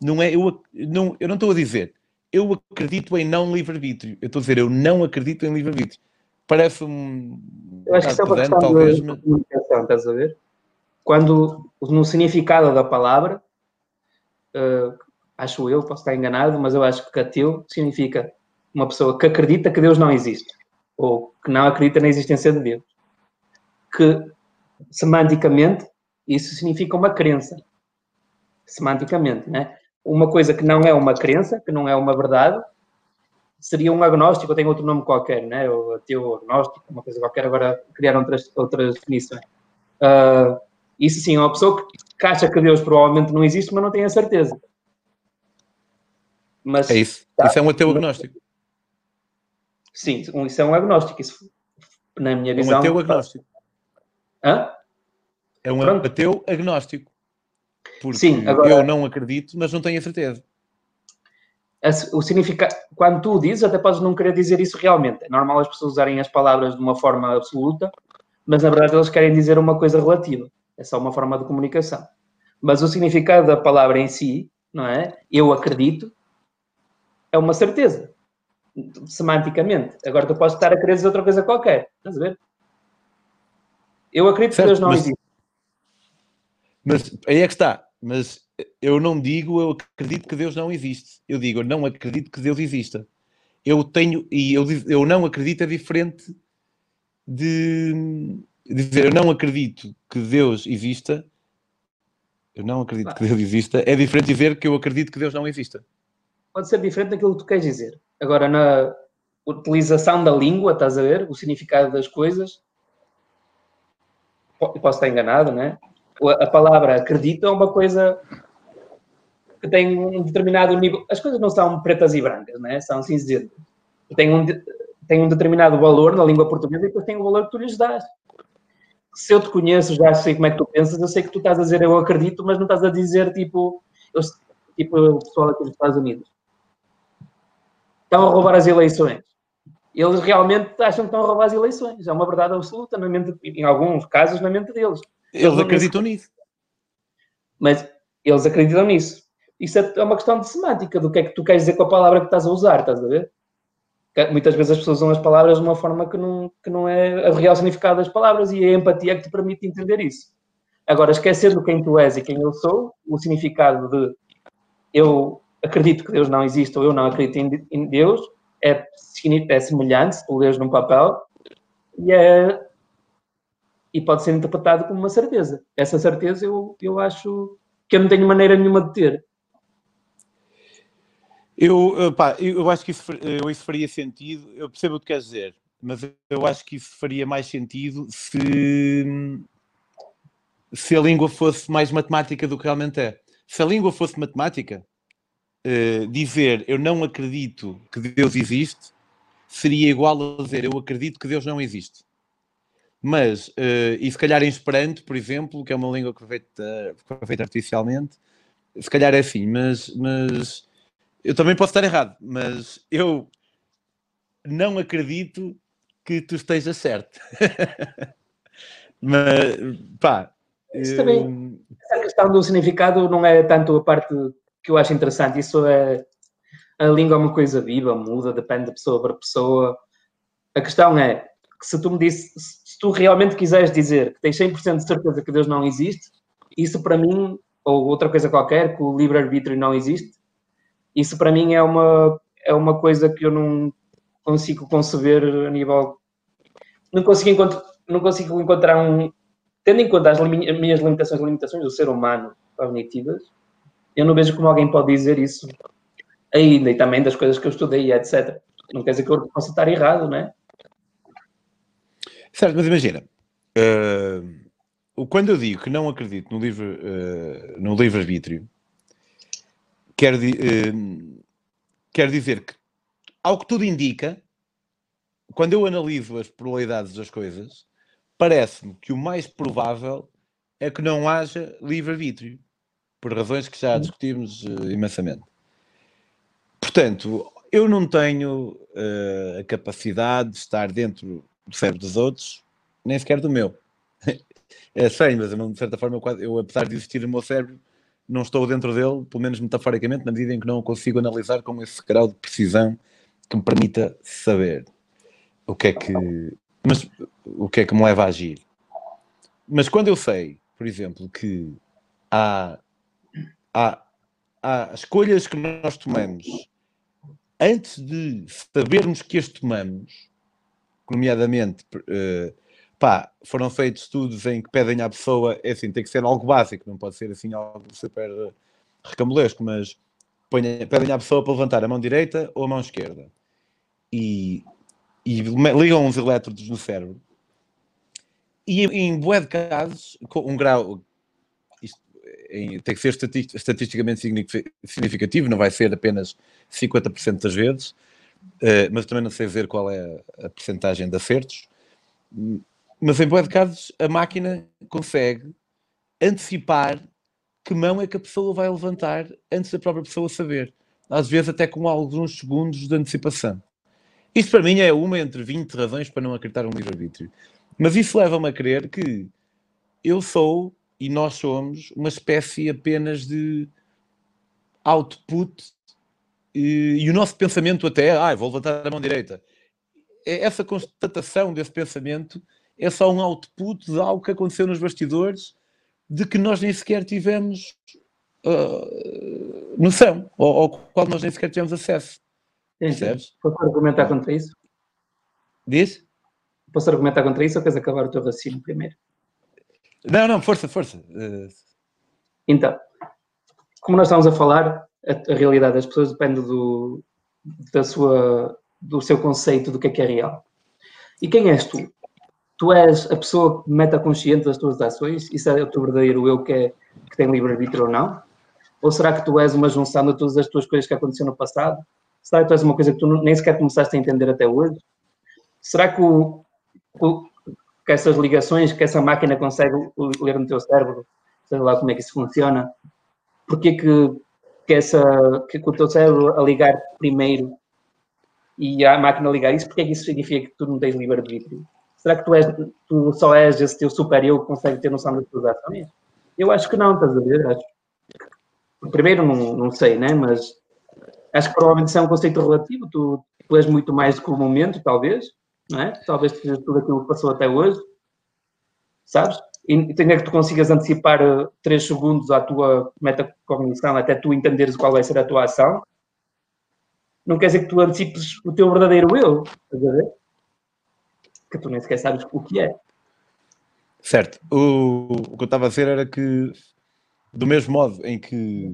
Speaker 2: Não é, eu, não, eu não estou a dizer eu acredito em não livre-arbítrio. Eu estou a dizer, eu não acredito em livre-arbítrio. Parece-me.
Speaker 3: Eu acho que isso é uma questão talvez, de, comunicação, estás a ver? Quando, no significado da palavra, uh, acho eu, posso estar enganado, mas eu acho que ateu significa uma pessoa que acredita que Deus não existe, ou que não acredita na existência de Deus. Que, semanticamente, isso significa uma crença. Semanticamente, né? uma coisa que não é uma crença, que não é uma verdade, seria um agnóstico, ou tem outro nome qualquer, né? ou ateu agnóstico, uma coisa qualquer, agora criaram outras, outras definições. Uh, isso sim, é uma pessoa que acha que Deus provavelmente não existe, mas não tem a certeza.
Speaker 2: Mas, é isso. Tá, isso é um ateu agnóstico.
Speaker 3: Sim, isso é um agnóstico. Isso, na minha visão.
Speaker 2: É um ateu agnóstico.
Speaker 3: Hã?
Speaker 2: É um Pronto. ateu agnóstico. Porque Sim, agora, eu não acredito, mas não tenho a certeza.
Speaker 3: O significado, quando tu dizes, até podes não querer dizer isso realmente. É normal as pessoas usarem as palavras de uma forma absoluta, mas na verdade eles querem dizer uma coisa relativa. É só uma forma de comunicação. Mas o significado da palavra em si, não é? Eu acredito, é uma certeza. Semanticamente. Agora tu podes estar a querer dizer outra coisa qualquer. Estás a ver? Eu acredito certo, que Deus não mas, existe.
Speaker 2: Mas aí é que está mas eu não digo eu acredito que Deus não existe. Eu digo eu não acredito que Deus exista. Eu tenho, e eu, eu não acredito é diferente de, dizer eu não acredito que Deus exista. Eu não acredito que Deus exista. É diferente de dizer que eu acredito que Deus não exista.
Speaker 3: Pode ser diferente daquilo que tu queres dizer. Agora, na utilização da língua, estás a ver? O significado das coisas. Posso estar enganado, né? a palavra acredito é uma coisa que tem um determinado nível. As coisas não são pretas e brancas, né? são cinzentas. Tem um, tem um determinado valor na língua portuguesa e depois tem o valor que tu lhes dás. Se eu te conheço, já sei como é que tu pensas, eu sei que tu estás a dizer eu acredito, mas não estás a dizer tipo, eu, tipo o pessoal aqui dos Estados Unidos. Estão a roubar as eleições. Eles realmente acham que estão a roubar as eleições. É uma verdade absoluta, na mente, em alguns casos, na mente deles.
Speaker 2: Eles acreditam nisso.
Speaker 3: Mas eles acreditam nisso. Isso é, é uma questão de semântica, do que é que tu queres dizer com a palavra que estás a usar, estás a ver? Muitas vezes as pessoas usam as palavras de uma forma que não, que não é o real significado das palavras e a empatia é que te permite entender isso. Agora, esquecendo quem tu és e quem eu sou, o significado de eu acredito que Deus não existe ou eu não acredito em Deus é, é semelhante, se tu lês num papel, e é e pode ser interpretado como uma certeza. Essa certeza eu, eu acho que eu não tenho maneira nenhuma de ter.
Speaker 2: Eu, pá, eu acho que isso, isso faria sentido, eu percebo o que queres dizer, mas eu acho que isso faria mais sentido se, se a língua fosse mais matemática do que realmente é. Se a língua fosse matemática, uh, dizer eu não acredito que Deus existe seria igual a dizer eu acredito que Deus não existe. Mas, uh, e se calhar em Esperanto, por exemplo, que é uma língua que foi feita, foi feita artificialmente, se calhar é assim, mas, mas eu também posso estar errado, mas eu não acredito que tu estejas certo. (laughs) mas, pá.
Speaker 3: Isso também, a questão do significado não é tanto a parte que eu acho interessante, isso é. A língua é uma coisa viva, muda, depende de pessoa para pessoa. A questão é que se tu me disse, se tu realmente quiseres dizer que tens 100% de certeza que Deus não existe, isso para mim, ou outra coisa qualquer, que o livre-arbítrio não existe, isso para mim é uma, é uma coisa que eu não consigo conceber a nível. Não consigo, encontrar, não consigo encontrar um. Tendo em conta as minhas limitações, limitações do ser humano cognitivas, eu não vejo como alguém pode dizer isso ainda, e também das coisas que eu estudei, etc. Não quer dizer que eu possa estar errado, não é?
Speaker 2: Certo, mas imagina, uh, quando eu digo que não acredito no livre, uh, no livre-arbítrio, quero uh, quer dizer que, ao que tudo indica, quando eu analiso as probabilidades das coisas, parece-me que o mais provável é que não haja livre-arbítrio, por razões que já discutimos uh, imensamente. Portanto, eu não tenho uh, a capacidade de estar dentro do cérebro dos outros, nem sequer do meu. (laughs) é sei, mas de certa forma, eu, eu, apesar de existir no meu cérebro, não estou dentro dele, pelo menos metaforicamente, na medida em que não o consigo analisar com esse grau de precisão que me permita saber o que é que, mas, o que, é que me leva a agir. Mas quando eu sei, por exemplo, que há, há, há escolhas que nós tomamos antes de sabermos que as tomamos, nomeadamente, uh, pá, foram feitos estudos em que pedem à pessoa, é assim, tem que ser algo básico, não pode ser assim algo super recamulesco, mas pedem à pessoa para levantar a mão direita ou a mão esquerda. E e ligam uns elétrodos no cérebro. E em bué de casos, com um grau, isto, em, tem que ser estatisticamente significativo, não vai ser apenas 50% das vezes, uh, mas também não sei dizer qual é a percentagem de acertos. Mas em bué de casos, a máquina consegue antecipar que mão é que a pessoa vai levantar antes da própria pessoa saber. Às vezes até com alguns segundos de antecipação. Isto para mim é uma entre 20 razões para não acreditar no livre-arbítrio. Mas isso leva-me a crer que eu sou e nós somos uma espécie apenas de output e, e o nosso pensamento até, ah, vou levantar a mão direita. É essa constatação desse pensamento é só um output de algo que aconteceu nos bastidores de que nós nem sequer tivemos uh, noção, ou ao qual nós nem sequer tivemos acesso.
Speaker 3: Percebes? Posso argumentar contra isso?
Speaker 2: Diz?
Speaker 3: Posso argumentar contra isso ou queres acabar o teu raciocínio primeiro?
Speaker 2: Não, não, força, força. Uh...
Speaker 3: Então, como nós estamos a falar, a, a, realidade das pessoas depende do, da sua, do seu conceito do que é que é real. E quem és tu? Tu és a pessoa metaconsciente das tuas ações? Isso é o teu verdadeiro eu que, é, que tem livre-arbítrio ou não? Ou será que tu és uma junção de todas as tuas coisas que aconteceram no passado Será que tu és uma coisa que tu nem sequer começaste a entender até hoje? Será que, o, que essas ligações que essa máquina consegue ler no teu cérebro, sei lá como é que isso funciona, porque que, que, essa, que, o teu cérebro a ligar primeiro e a máquina a ligar isso, porque é que isso significa que tu não tens livre-arbítrio? Será que tu, és, tu só és esse teu super-eu que consegue ter noção das tuas ações? Eu acho que não, estás a ver? Acho. Primeiro, não, não sei, né? Mas acho que provavelmente isso é um conceito relativo, tu, tu és muito mais do que o momento, talvez, não é? Talvez tudo aquilo que passou até hoje, sabes? E tem é que tu consigas antecipar 3 eh, segundos à tua metacognição até tu entenderes qual vai ser a tua ação. Não quer dizer que tu antecipes o teu verdadeiro eu, estás a ver? Que tu nem sequer sabes o que é.
Speaker 2: Certo. O, o que eu estava a dizer era que, do mesmo modo em que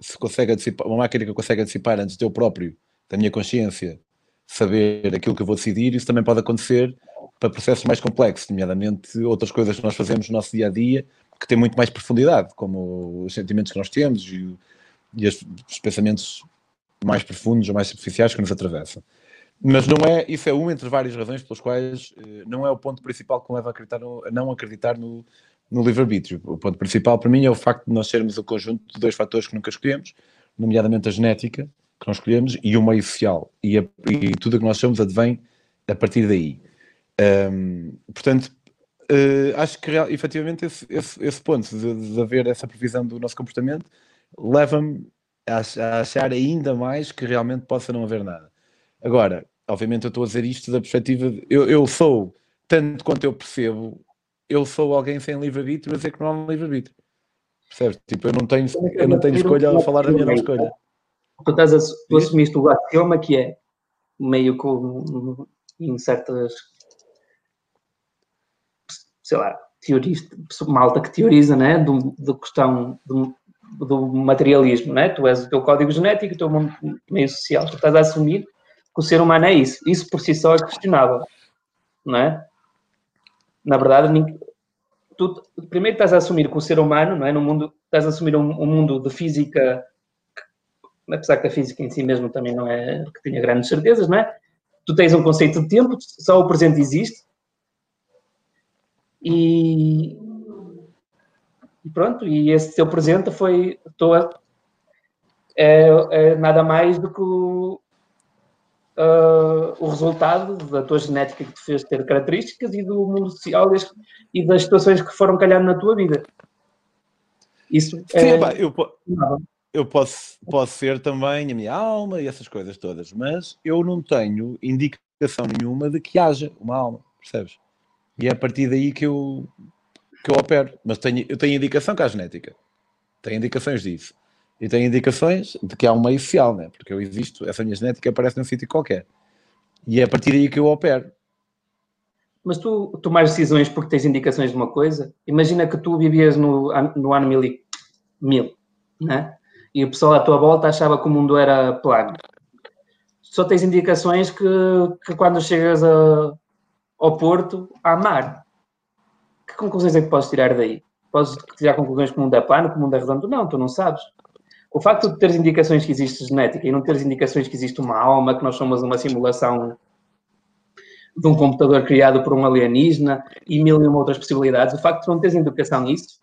Speaker 2: se consegue antecipar, uma máquina que consegue antecipar antes de eu próprio, da minha consciência, saber aquilo que eu vou decidir, isso também pode acontecer para processos mais complexos, nomeadamente outras coisas que nós fazemos no nosso dia a dia que têm muito mais profundidade, como os sentimentos que nós temos e, e os, os pensamentos mais profundos ou mais superficiais que nos atravessam. Mas não é, isso é uma entre várias razões pelas quais eh, não é o ponto principal que me leva a, acreditar no, a não acreditar no, no livre-arbítrio. O ponto principal para mim é o facto de nós sermos o conjunto de dois fatores que nunca escolhemos, nomeadamente a genética, que nós escolhemos, e o meio social. E, a, e tudo o que nós somos advém a partir daí. Um, portanto, uh, acho que real, efetivamente esse, esse, esse ponto de, de, haver essa previsão do nosso comportamento leva-me a, a, achar ainda mais que realmente possa não haver nada. Agora, obviamente eu estou a dizer isto da perspectiva de, eu, eu sou, tanto quanto eu percebo, eu sou alguém sem livre-arbítrio a dizer que não há um livre-arbítrio. Percebes? Tipo, eu não tenho, eu não tenho escolha a falar da minha não escolha.
Speaker 3: Tu, estás a, tu assumiste o axioma que é meio com em certas sei lá, teorista, malta que teoriza, né, do, do questão do, do materialismo, né? Tu és o teu código genético, o teu meio social. Tu estás a assumir que o ser humano é isso. Isso por si só é questionável, não é? na verdade, tu primeiro estás a assumir que o ser humano, não é? No mundo, estás a assumir um, um mundo de física apesar que a física em si mesmo também não é que tenha grandes certezas, não é? Tu tens um conceito de tempo, só o presente existe. E, e pronto, e esse teu presente foi tua, é, é nada mais do que uh, o resultado da tua genética que te fez ter características e do mundo social e das situações que foram calhando na tua vida. Isso
Speaker 2: Sim, é... Pá, eu, eu posso, posso ser também a minha alma e essas coisas todas, mas eu não tenho indicação nenhuma de que haja uma alma, percebes? E é a partir daí que eu, que eu opero. Mas tenho, eu tenho indicação que há genética. Tenho indicações disso. E tenho indicações de que há um meio social, né? porque eu existo, essa minha genética aparece num sítio qualquer. E é a partir daí que eu opero.
Speaker 3: Mas tu tomas decisões porque tens indicações de uma coisa. Imagina que tu vivias no, no ano mil, mil né? e o pessoal à tua volta achava que o mundo era plano. Só tens indicações que, que quando chegas a, ao Porto, há mar. Que conclusões é que podes tirar daí? Podes tirar conclusões que o mundo é plano, que o mundo é redondo? Não, tu não sabes. O facto de teres indicações que existe genética e não teres indicações que existe uma alma, que nós somos uma simulação de um computador criado por um alienígena e mil e uma outras possibilidades, o facto de não teres indicação nisso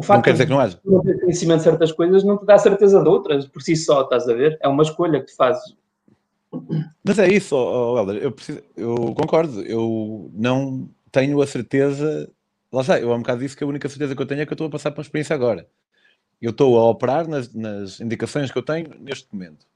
Speaker 2: O facto não quer dizer que não haja.
Speaker 3: De não ter conhecimento de certas coisas não te dá certeza de outras, por si só, estás a ver? É uma escolha que tu fazes.
Speaker 2: Mas é isso, oh, Helder, eu, preciso, eu concordo, eu não tenho a certeza, lá está, eu há um bocado disse que a única certeza que eu tenho é que eu estou a passar por uma experiência agora. Eu estou a operar nas, nas indicações que eu tenho neste momento.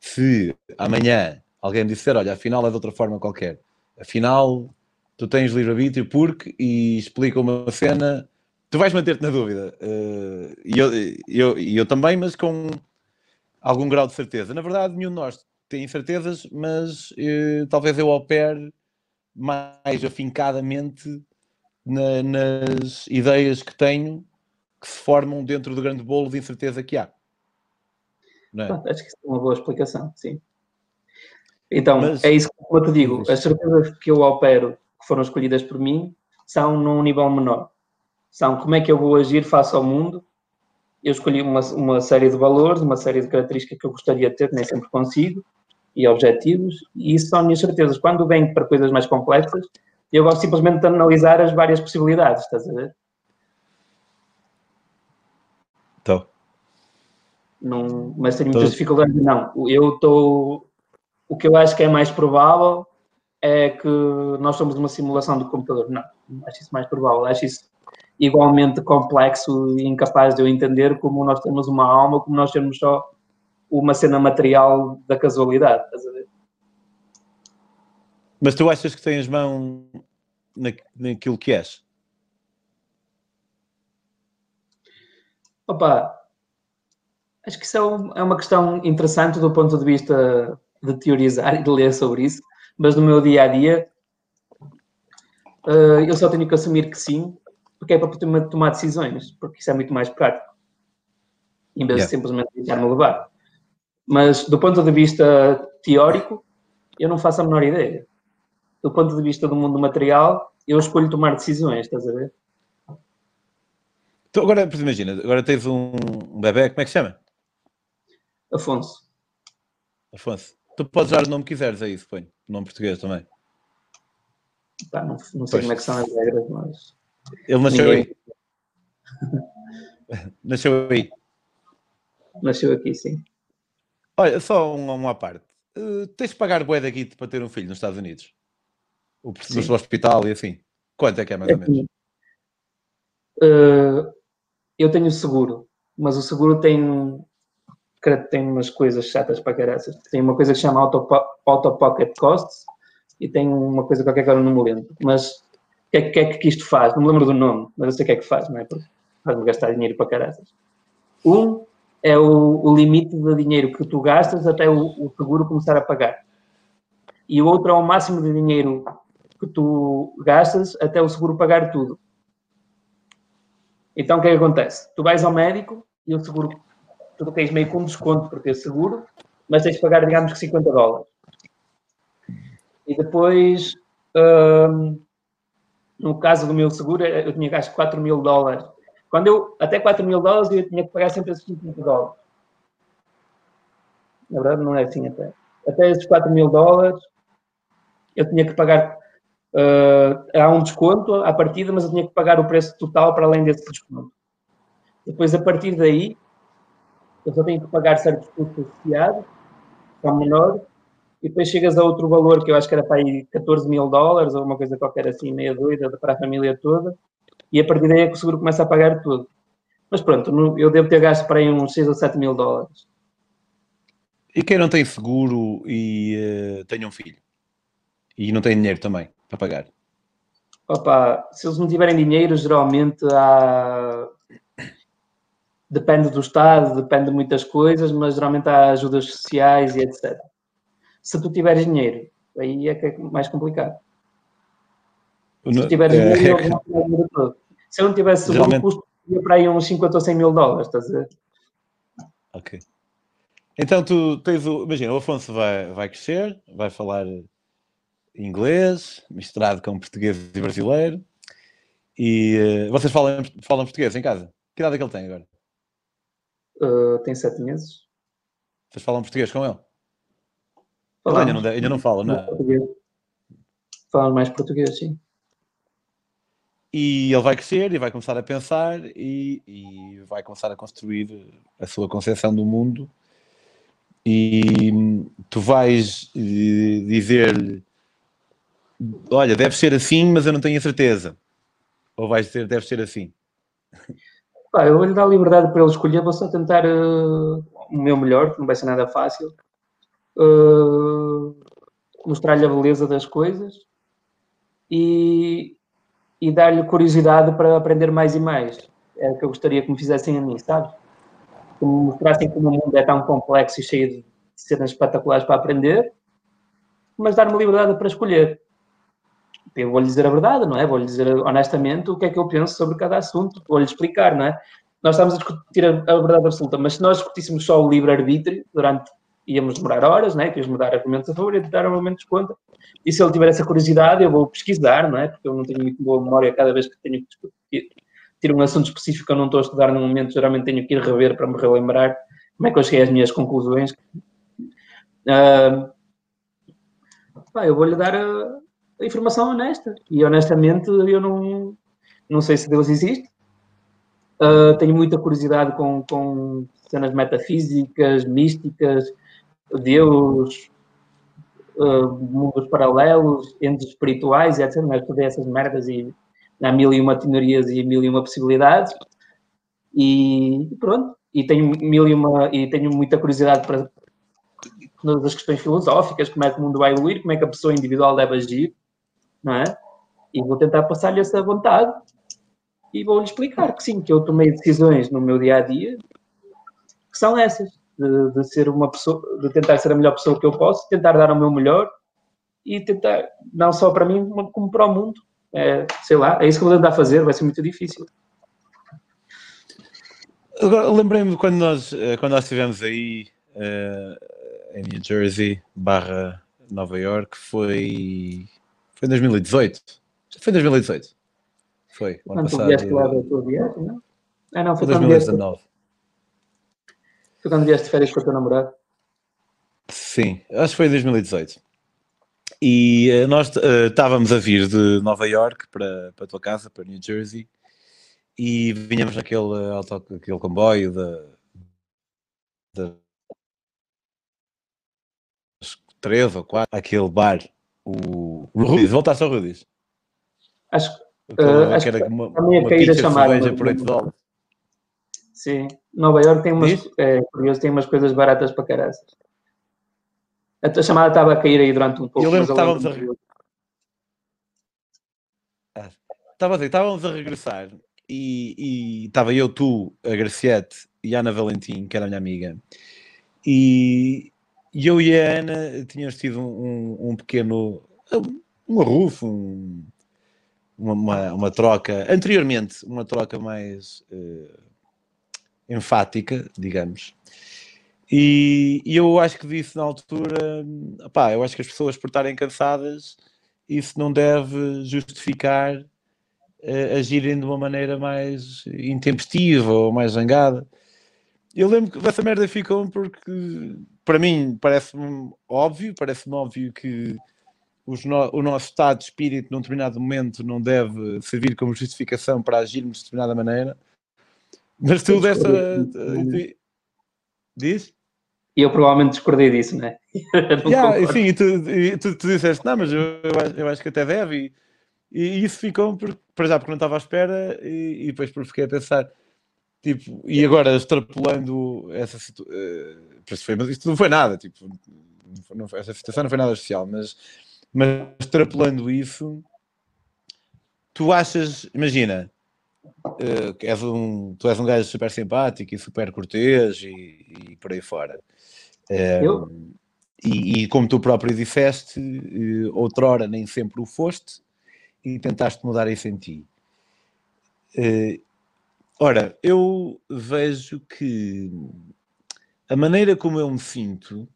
Speaker 2: Se amanhã alguém me disser, olha, afinal é de outra forma qualquer, afinal tu tens livre-arbítrio porque e explica uma cena tu vais manter-te na dúvida. Uh, e eu, eu, eu também, mas com algum grau de certeza. Na verdade, nenhum de nós tem certezas, mas uh, talvez eu opere mais afincadamente na, nas ideias que tenho que se formam dentro do grande bolo de incerteza que há.
Speaker 3: É? Acho que isso é uma boa explicação, sim. Então, mas, é isso que eu te digo. As certezas que eu opero, que foram escolhidas por mim, são num nível menor são como é que eu vou agir face ao mundo. Eu escolhi uma, uma série de valores, uma série de características que eu gostaria de ter, nem sempre consigo, e objetivos, e isso são minhas certezas. Quando venho para coisas mais complexas, eu gosto simplesmente de analisar as várias possibilidades, estás a ver?
Speaker 2: Estou.
Speaker 3: Não, mas tenho muitas dificuldades. Não, eu estou. O que eu acho que é mais provável é que nós somos uma simulação do computador. Não, acho isso mais provável. Acho isso igualmente complexo e incapaz de eu entender como nós temos uma alma, como nós temos só uma cena material da casualidade, estás a ver?
Speaker 2: Mas tu achas que tens mão na, naquilo que és?
Speaker 3: Opa, acho que isso é, é uma questão interessante do ponto de vista de teorizar e de ler sobre isso, mas no meu dia a dia uh, eu só tenho que assumir que sim, porque é para tomar decisões, porque isso é muito mais prático, em vez yeah. de simplesmente deixar-me levar. Mas do ponto de vista teórico, eu não faço a menor ideia. Do ponto de vista do mundo material, eu escolho tomar decisões, estás a ver?
Speaker 2: Então, agora, imagina, agora tens um bebê, como é que se chama?
Speaker 3: Afonso.
Speaker 2: Afonso. Tu podes dar o nome que quiseres aí, suponho. Nome português também.
Speaker 3: Tá, não, não sei pois. como é que são as regras, mas.
Speaker 2: Ele nasceu Ninguém... aí. (laughs) nasceu aí.
Speaker 3: Nasceu aqui, sim.
Speaker 2: Olha, só uma, uma parte. Uh, tens de pagar bué da guito para ter um filho nos Estados Unidos? O, no seu hospital e assim. Quanto é que é mais ou menos?
Speaker 3: Uh, eu tenho seguro, mas o seguro tem, tem umas coisas chatas para caraças. Tem uma coisa que se chama auto, auto pocket costs e tem uma coisa qualquer que eu não me lembro. Mas que é, que é que isto faz? Não me lembro do nome, mas eu sei o que é que faz, não é? Porque faz-me gastar dinheiro para caraças. Um é o, o, limite de dinheiro que tu gastas até o, o, seguro começar a pagar. E o outro é o máximo de dinheiro que tu gastas até o seguro pagar tudo. Então o que é que acontece? Tu vais ao médico e o seguro, tu tens meio com desconto por ter seguro, mas tens de pagar, digamos que 50 dólares. E depois hum, no caso do meu seguro, eu tinha gasto 4 mil dólares Quando eu, até 4 mil dólares, eu tinha que pagar sempre esses 50 dólares. Na verdade, não é assim até. Até esses 4 mil dólares, eu tinha que pagar. Uh, há um desconto à partida, mas eu tinha que pagar o preço total para além desse desconto. Depois, a partir daí, eu só tenho que pagar certos custos associados, são menores, e depois chegas a outro valor que eu acho que era para aí 14 mil dólares, ou uma coisa qualquer assim, meia doida, para a família toda, e a partir daí é que o seguro começa a pagar tudo. Mas pronto, eu devo ter gasto para aí uns 6 ou 7 mil dólares.
Speaker 2: E quem não tem seguro e uh, tem um filho? E não tem dinheiro também para pagar?
Speaker 3: Opa, se eles não tiverem dinheiro, geralmente há. Depende do Estado, depende de muitas coisas, mas geralmente há ajudas sociais e etc. Se tu tiveres dinheiro, aí é que é mais complicado. Se tu tiveres é, dinheiro, é... eu vou dinheiro todo. Se eu não tivesse geralmente... custo ia para aí uns 50 ou 100 mil dólares, estás a ver?
Speaker 2: Ok. Então tu tens o. Imagina, o Afonso vai, vai crescer, vai falar inglês, misturado com português e brasileiro. E uh, vocês falam, falam português em casa? Que idade é que ele tem agora?
Speaker 3: Uh, tem sete meses.
Speaker 2: Vocês falam português com ele? Ele ainda não, ainda não fala, não é?
Speaker 3: Fala mais português, sim.
Speaker 2: E ele vai crescer e vai começar a pensar e, e vai começar a construir a sua concepção do mundo e tu vais eh, dizer-lhe olha, deve ser assim, mas eu não tenho a certeza. Ou vais dizer, deve ser assim?
Speaker 3: Eu vou-lhe dar liberdade para ele escolher, vou só tentar uh, o meu melhor, que não vai ser nada fácil. Uh, Mostrar-lhe a beleza das coisas e, e dar-lhe curiosidade para aprender mais e mais. É o que eu gostaria que me fizessem a mim, sabe? que me mostrassem como o mundo é tão complexo e cheio de cenas espetaculares para aprender, mas dar-me liberdade para escolher. Eu vou-lhe dizer a verdade, não é? Vou-lhe dizer honestamente o que é que eu penso sobre cada assunto, vou-lhe explicar, não é? Nós estamos a discutir a, verdade absoluta, mas se nós discutíssemos só o livre-arbítrio, durante íamos demorar horas, né? Tínhamos de dar argumentos a favor e dar argumentos contra. E se ele tiver essa curiosidade, eu vou pesquisar, não é? Porque eu não tenho muito boa memória cada vez que tenho que discutir um assunto específico que eu não estou a estudar no momento, geralmente tenho que ir rever para me relembrar como é que eu cheguei às minhas conclusões. Uh, pá, eu vou-lhe dar a, a, informação honesta. E honestamente, eu não, não sei se Deus existe. Uh, tenho muita curiosidade com, com cenas metafísicas, místicas, Deus, uh, mundos paralelos, entes espirituais, etc. Mas todas essas merdas e há mil e uma teorias e mil e uma possibilidades e pronto, e tenho mil e uma e tenho muita curiosidade para todas as questões filosóficas, como é que o mundo vai evoluir, como é que a pessoa individual deve agir, não é? E vou tentar passar-lhe essa vontade e vou-lhe explicar que sim, que eu tomei decisões no meu dia a dia que são essas, de, de, ser uma pessoa, de tentar ser a melhor pessoa que eu posso, tentar dar o meu melhor e tentar, não só para mim, como para o mundo, é, sei lá, é isso que vou tentar fazer, vai ser muito difícil.
Speaker 2: Agora, lembrei-me quando nós, eh, quando nós estivemos aí uh, em New Jersey barra Nova York, foi, foi em 2018. Foi em 2018. Foi,
Speaker 3: o ano passado. vieste lá da tua viagem, não? Ah, não,
Speaker 2: foi, foi 2019.
Speaker 3: Foi quando vieste de férias com o teu namorado?
Speaker 2: Sim, acho que foi em 2018. E uh, nós uh, estávamos a vir de Nova York para, para a tua casa, para New Jersey, e vinhamos naquele auto, aquele comboio da, da três ou quatro, aquele bar, o Rudis, voltaste ao Rudis.
Speaker 3: Acho, uh, acho que era uma, também uma cair a chamada.
Speaker 2: por 8 dólares.
Speaker 3: Sim, Nova York tem umas, é, curioso, tem umas coisas baratas para caraças. A tua chamada estava a cair aí durante um pouco.
Speaker 2: Eu lembro que estávamos a... Ah, estava a dizer, estávamos a regressar e, e estava eu, tu, a Graciete e a Ana Valentim, que era a minha amiga, e, eu e a Ana tínhamos tido um, um pequeno um arrufo, um, uma, uma, troca, anteriormente, uma troca mais uh, enfática, digamos, e, e, eu acho que disse na altura, pá, eu acho que as pessoas por estarem cansadas, isso não deve justificar uh, agirem de uma maneira mais intempestiva ou mais zangada. Eu lembro que essa merda ficou porque, para mim, parece-me óbvio, parece-me óbvio que no, o nosso estado de espírito num determinado momento não deve servir como justificação para agirmos de determinada maneira. Mas tu dessa. Diz?
Speaker 3: E eu provavelmente discordei disso, (laughs) não é?
Speaker 2: yeah, sim, e tu, e tu, tu, disseste, não, mas eu, eu, acho que até deve. E, e isso ficou, por, para já, porque não estava à espera, e, e depois porque fiquei a pensar, tipo, e agora extrapolando essa situação, uh, mas isto não foi nada, tipo, não, essa situação não foi nada especial, mas, mas extrapolando isso, tu achas, imagina, uh, és um, tu és um gajo super simpático e super cortês e, e por aí fora.
Speaker 3: Eu?
Speaker 2: E, e, como tu próprio disseste, uh, outrora nem sempre o foste e tentaste mudar isso em ti. Uh, ora, eu vejo que a maneira como eu me sinto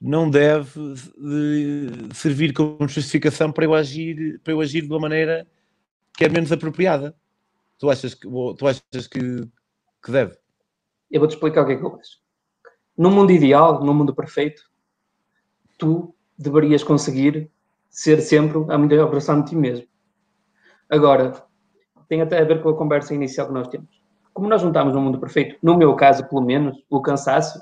Speaker 2: não deve de servir como justificação para eu agir, para eu agir de uma maneira que é menos apropriada. Tu achas que, tu achas que, que deve?
Speaker 3: Eu vou-te explicar o que é que eu acho. No mundo ideal, no mundo perfeito, tu deverias conseguir ser sempre a melhor versão de ti mesmo. Agora, tem até a ver com a conversa inicial que nós temos. Como nós não estamos no mundo perfeito, no meu caso, pelo menos, o cansaço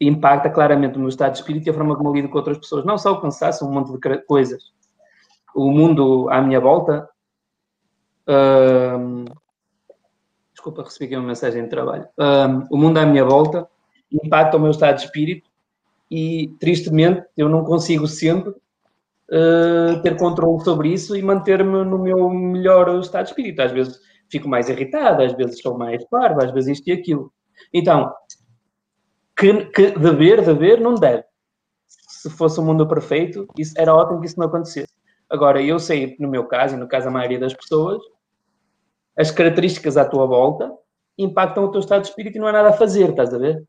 Speaker 3: impacta claramente o meu estado de espírito e a forma como eu lido com outras pessoas. Não só o cansaço, um monte de coisas. O mundo à minha volta. Desculpa, recebi aqui uma mensagem de trabalho. O mundo à minha volta impacta o meu estado de espírito e, tristemente, eu não consigo sempre uh, ter controle sobre isso e manter-me no meu melhor estado de espírito. Às vezes fico mais irritado, às vezes estou mais parvo, às vezes isto e aquilo. Então, que, que dever, dever, não deve. Se fosse um mundo perfeito, isso, era ótimo que isso não acontecesse. Agora, eu sei, no meu caso, e no caso da maioria das pessoas, as características à tua volta impactam o teu estado de espírito e não há nada a fazer, estás a ver?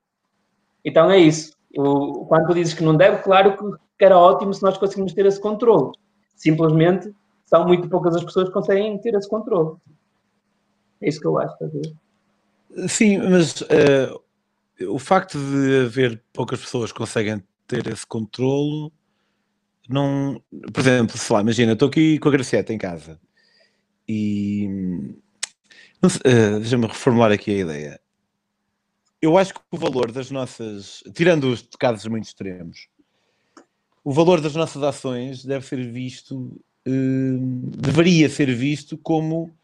Speaker 3: Então é isso. O, quando tu dizes que não deve, claro que era ótimo se nós conseguimos ter esse controle. Simplesmente são muito poucas as pessoas que conseguem ter esse controle. É isso que eu acho.
Speaker 2: Sim, mas uh, o facto de haver poucas pessoas que conseguem ter esse controle não. Por exemplo, sei lá, imagina, estou aqui com a Gracieta em casa e. Uh, Deixa-me reformular aqui a ideia eu acho que o valor das nossas, tirando os casos muito extremos, o valor das nossas ações deve ser visto, eh, deveria ser visto como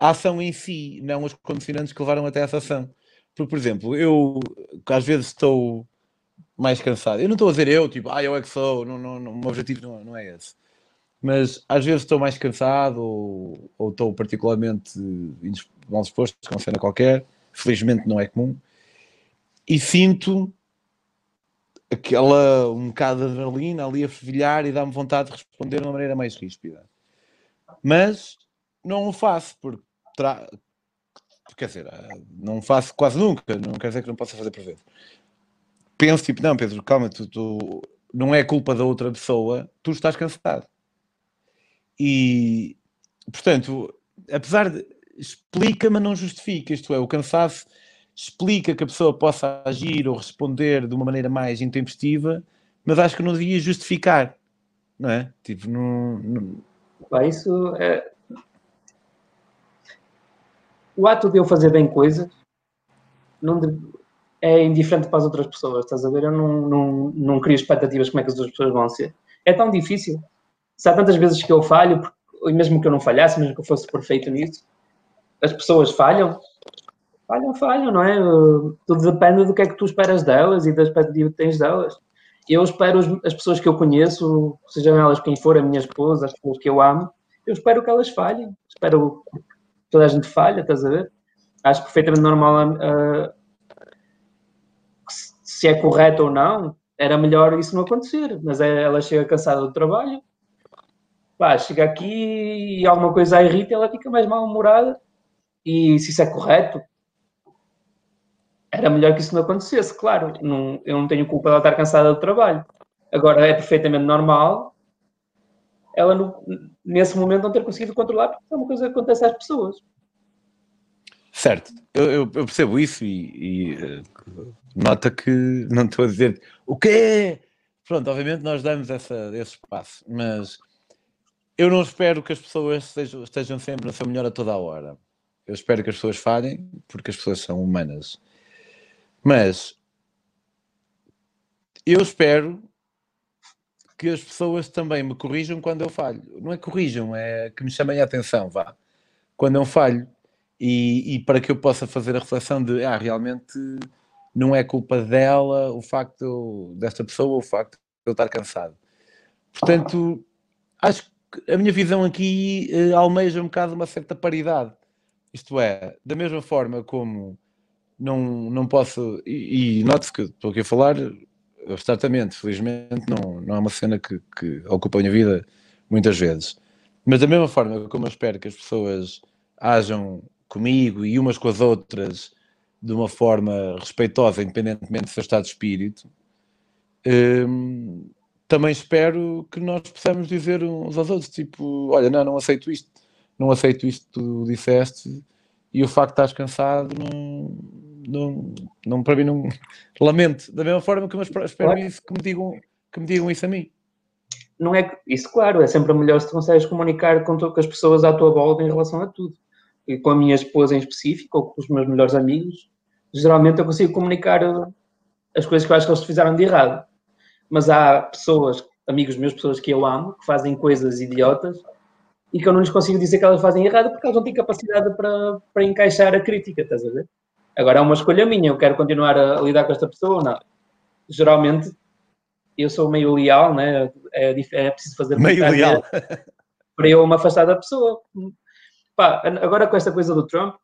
Speaker 2: a ação em si, não os condicionantes que levaram até essa ação. Por, por exemplo, eu às vezes estou mais cansado. Eu não estou a dizer eu, tipo, ah, eu é que sou, não, não, não, o meu objetivo não, não é esse. Mas às vezes estou mais cansado ou, ou estou particularmente mal disposto, com cena qualquer. Felizmente não é comum e sinto aquela um bocado de adrenalina ali a fervilhar e dá-me vontade de responder de uma maneira mais ríspida. Mas não o faço porque. Quer dizer, não faço quase nunca, não quer dizer que não possa fazer por vezes. Penso tipo, não, Pedro, calma, tu, tu, não é culpa da outra pessoa, tu estás cansado. E portanto, apesar de explica, mas não justifica, isto é, o cansaço explica que a pessoa possa agir ou responder de uma maneira mais intempestiva, mas acho que não devia justificar, não é? Tipo, não.
Speaker 3: não... isso é. O ato de eu fazer bem coisas não é indiferente para as outras pessoas, estás a ver? Eu não, não, não crio expectativas como é que as outras pessoas vão ser. É tão difícil. Se há tantas vezes que eu falho, mesmo que eu não falhasse, mesmo que eu fosse perfeito nisso, as pessoas falham, falham, falham, não é? Tudo depende do que é que tu esperas delas e da expectativa que tens delas. Eu espero as pessoas que eu conheço, sejam elas quem for, a minha esposa, as pessoas que eu amo, eu espero que elas falhem. Espero toda a gente falha, estás a ver? Acho perfeitamente normal uh, se é correto ou não, era melhor isso não acontecer. Mas é, ela chega cansada do trabalho, pá, chega aqui e alguma coisa a irrita, ela fica mais mal-humorada. E se isso é correto, era melhor que isso não acontecesse, claro. Não, eu não tenho culpa de ela estar cansada do trabalho. Agora, é perfeitamente normal ela no, nesse momento não ter conseguido controlar, porque é uma coisa que acontece às pessoas.
Speaker 2: Certo, eu, eu, percebo isso e, e uh, nota que não estou a dizer o quê? Pronto, obviamente nós damos essa, esse espaço, mas eu não espero que as pessoas estejam, estejam sempre no seu melhor a toda a hora. Eu espero que as pessoas falhem, porque as pessoas são humanas. Mas eu espero que as pessoas também me corrijam quando eu falho. Não é corrijam, é que me chamem a atenção, vá. Quando eu falho. E, e para que eu possa fazer a reflexão de, ah, realmente não é culpa dela o facto desta pessoa, o facto de eu estar cansado. Portanto, acho que a minha visão aqui uh, almeja um bocado uma certa paridade. Isto é, da mesma forma como não, não posso, e, e note-se que estou aqui a falar abstratamente, felizmente não, não é uma cena que, que ocupa a minha vida muitas vezes. Mas da mesma forma como eu espero que as pessoas hajam comigo e umas com as outras de uma forma respeitosa, independentemente do seu estado de espírito, hum, também espero que nós possamos dizer uns aos outros, tipo, olha, não, não aceito isto, não aceito isto que tu disseste, e o facto de estás cansado não, não, não, para mim não lamento, da mesma forma que eu espero claro. isso, que, me digam, que me digam isso a mim.
Speaker 3: Não é isso, claro, é sempre melhor se tu consegues comunicar com, com as pessoas à tua volta em relação a tudo. E com a minha esposa em específico, ou com os meus melhores amigos, geralmente eu consigo comunicar as coisas que eu acho que eles fizeram de errado. Mas há pessoas, amigos meus, pessoas que eu amo, que fazem coisas idiotas e que eu não lhes consigo dizer que elas fazem errado porque elas não têm capacidade para, para encaixar a crítica, estás a ver? Agora é uma escolha minha, eu quero continuar a, lidar com esta pessoa ou não. Geralmente eu sou meio leal, né? é, é preciso fazer
Speaker 2: meio leal
Speaker 3: para eu me afastar da pessoa. Pá, agora com esta coisa do Trump,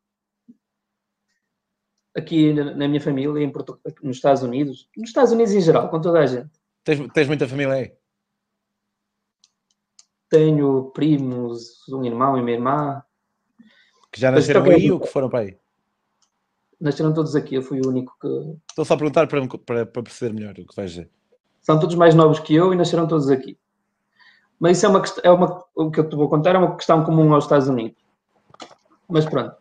Speaker 3: aqui na, minha família, em Porto, nos Estados Unidos, nos Estados Unidos em geral, com toda a gente.
Speaker 2: Tens, tens muita família aí?
Speaker 3: Tenho primos, um irmão e uma irmã.
Speaker 2: Que já nasceram aí ou que foram para aí?
Speaker 3: Nasceram todos aqui, eu fui o único que.
Speaker 2: Estou só a perguntar para, para, para perceber melhor o que vais dizer.
Speaker 3: São todos mais novos que eu e nasceram todos aqui. Mas isso é uma, é uma o que eu te vou contar é uma questão comum aos Estados Unidos. Mas pronto.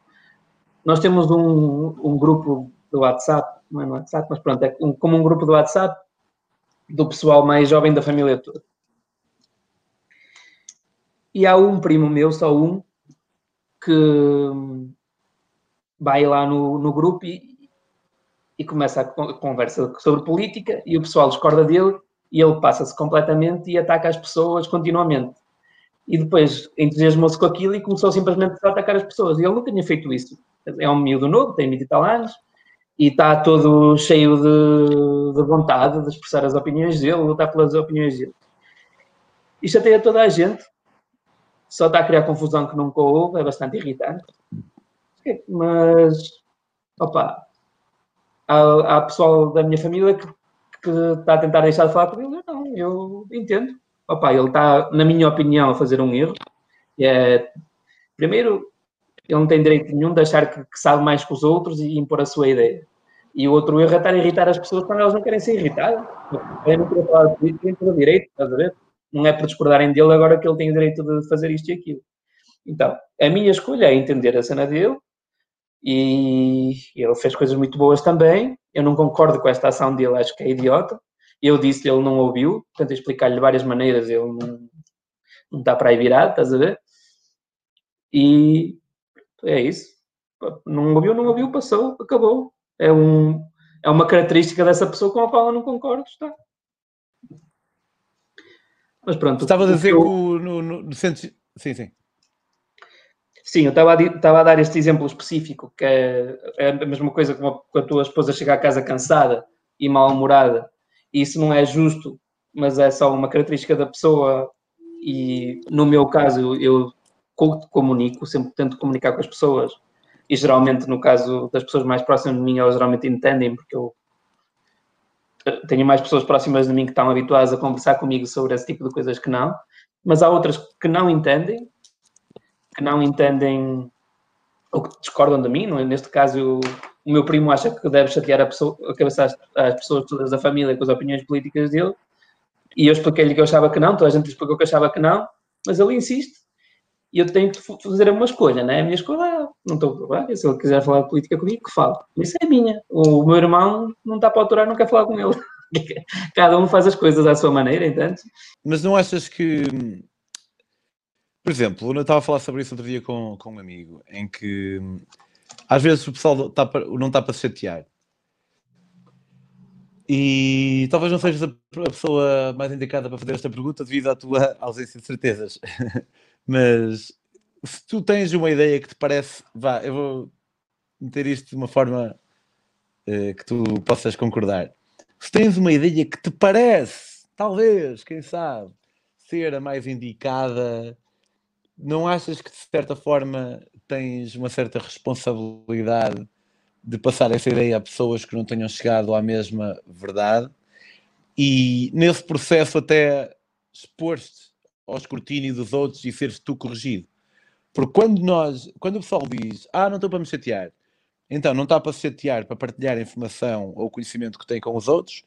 Speaker 3: Nós temos um, um grupo do WhatsApp, não é no WhatsApp, mas pronto, é um, como um grupo do WhatsApp do pessoal mais jovem da família toda. E há um primo meu, só um, que vai lá no, no grupo e, e começa a conversa sobre política e o pessoal discorda dele e ele passa-se completamente e ataca as pessoas continuamente. E depois entusiasmou-se com aquilo e começou simplesmente a atacar as pessoas. E ele não tinha feito isso. É um miúdo novo, tem 20 e tal anos, e está todo cheio de, de, vontade de expressar as opiniões dele, lutar pelas opiniões dele. Isto até a toda a gente, só está a criar confusão que nunca houve, é bastante irritante. Mas, opa, há, há pessoal da minha família que, que está a tentar deixar de falar com ele. Não, eu entendo. Opa, ele está, na minha opinião, a fazer um erro. É, primeiro, ele não tem direito nenhum de achar que, que, sabe mais que os outros e impor a sua ideia. E o outro erro é estar a irritar as pessoas quando elas não querem ser irritadas. Eu não queria falar de política, direito, estás a ver? Não é por discordarem dele agora que ele tem o direito de fazer isto e aquilo. Então, a minha escolha é entender a cena dele e ele fez coisas muito boas também. Eu não concordo com esta ação dele, acho que é idiota. Eu disse ele não ouviu, tentei explicar-lhe de várias maneiras, ele não, não está para aí virado, estás a ver? E é isso. Não ouviu, não ouviu, passou, acabou. É, um, é uma característica dessa pessoa com a qual eu não concordo, está.
Speaker 2: Mas pronto. Estava a dizer que o, no, no, no centro... Sim, sim.
Speaker 3: Sim, eu estava a, estava a dar este exemplo específico, que é, é a mesma coisa que quando a tua esposa chega à casa cansada e mal-humorada. Isso não é justo, mas é só uma característica da pessoa. E no meu caso, eu comunico, sempre tento comunicar com as pessoas. E geralmente, no caso das pessoas mais próximas de mim, elas geralmente entendem, porque eu tenho mais pessoas próximas de mim que estão habituadas a conversar comigo sobre esse tipo de coisas que não. Mas há outras que não entendem que não entendem ou que discordam de mim, não é? Neste caso, o meu primo acha que deve chatear a, pessoa, a cabeça às, às, pessoas todas da família com as opiniões políticas dele, e eu expliquei-lhe que eu achava que não, toda a gente explicou que eu achava que não, mas ele insiste e eu tenho que fazer uma escolha, né? A minha escolha, é, não estou a se ele quiser falar de política comigo, que fale. Isso é minha. O meu irmão não está para aturar, não quer falar com ele. (laughs) Cada um faz as coisas à sua maneira, entende?
Speaker 2: Mas não achas que, por exemplo, eu estava a falar sobre isso outro dia com, com um amigo, em que às vezes o pessoal está para, não está para se chatear. E talvez não sejas a pessoa mais indicada para fazer esta pergunta devido à tua ausência de certezas. (laughs) Mas se tu tens uma ideia que te parece, vá, eu vou meter isto de uma forma uh, que tu possas concordar. Se tens uma ideia que te parece, talvez, quem sabe, ser a mais indicada, não achas que de certa forma tens uma certa responsabilidade de passar essa ideia a pessoas que não tenham chegado à mesma verdade e nesse processo até expor-te ao escrutínio dos outros e seres tu corrigido. Porque quando nós, quando o pessoal diz, ah, não estou para me chatear, então não está para se chatear para partilhar informação ou conhecimento que tem com os outros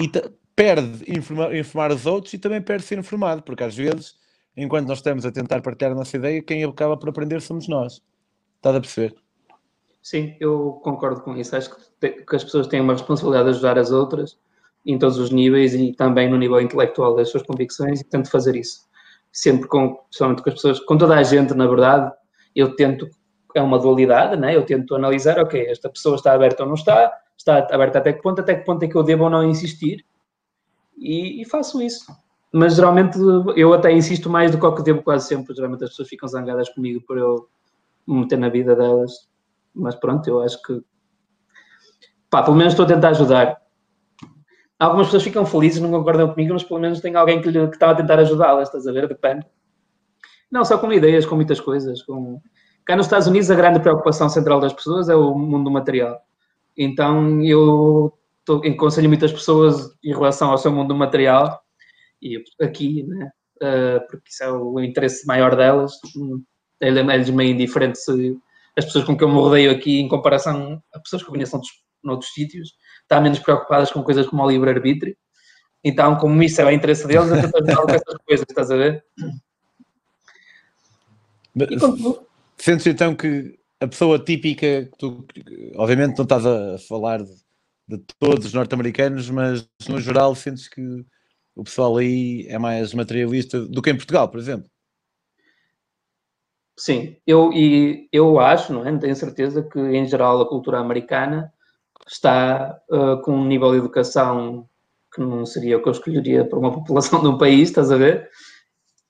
Speaker 2: e perde informar, informar os outros e também perde ser informado, porque às vezes, enquanto nós estamos a tentar partilhar a nossa ideia, quem acaba por aprender somos nós. Estás a perceber?
Speaker 3: Sim, eu concordo com isso. Acho que, que as pessoas têm uma responsabilidade de ajudar as outras em todos os níveis e também no nível intelectual das suas convicções e tento fazer isso sempre com, principalmente com as pessoas, com toda a gente, na verdade, eu tento, é uma dualidade, né? eu tento analisar, ok, esta pessoa está aberta ou não está, está aberta até que ponto, até que ponto é que eu devo ou não insistir, e, e faço isso. Mas geralmente eu até insisto mais do que o que devo quase sempre, geralmente as pessoas ficam zangadas comigo por eu me meter na vida delas, mas pronto, eu acho que, pá, pelo menos estou a tentar ajudar, algumas pessoas ficam felizes, não concordam comigo, mas pelo menos tem alguém que, lhe, que está a tentar ajudá-las, estás a ver? Depende. Não, só com ideias, com muitas coisas. Com... Cá nos Estados Unidos, a grande preocupação central das pessoas é o mundo material. Então, eu aconselho muitas pessoas em relação ao seu mundo material, e aqui, né? Uh, porque isso é o interesse maior delas. É-lhes meio indiferente se as pessoas com quem eu me rodeio aqui, em comparação a pessoas que eu conheço noutros, noutros sítios, estão menos preocupadas com coisas como o livre-arbítrio. Então, como isso é o interesse deles, eu tento ajudar com essas coisas, estás a ver?
Speaker 2: Sentes então que a pessoa típica, que tu, obviamente não estás a falar de, de todos os norte-americanos, mas no geral sentes que o pessoal aí é mais materialista do que em Portugal, por exemplo?
Speaker 3: Sim, eu, e eu acho, não é? Tenho certeza que em geral a cultura americana está uh, com um nível de educação que não seria o que eu escolheria para uma (laughs) população de um país, estás a ver?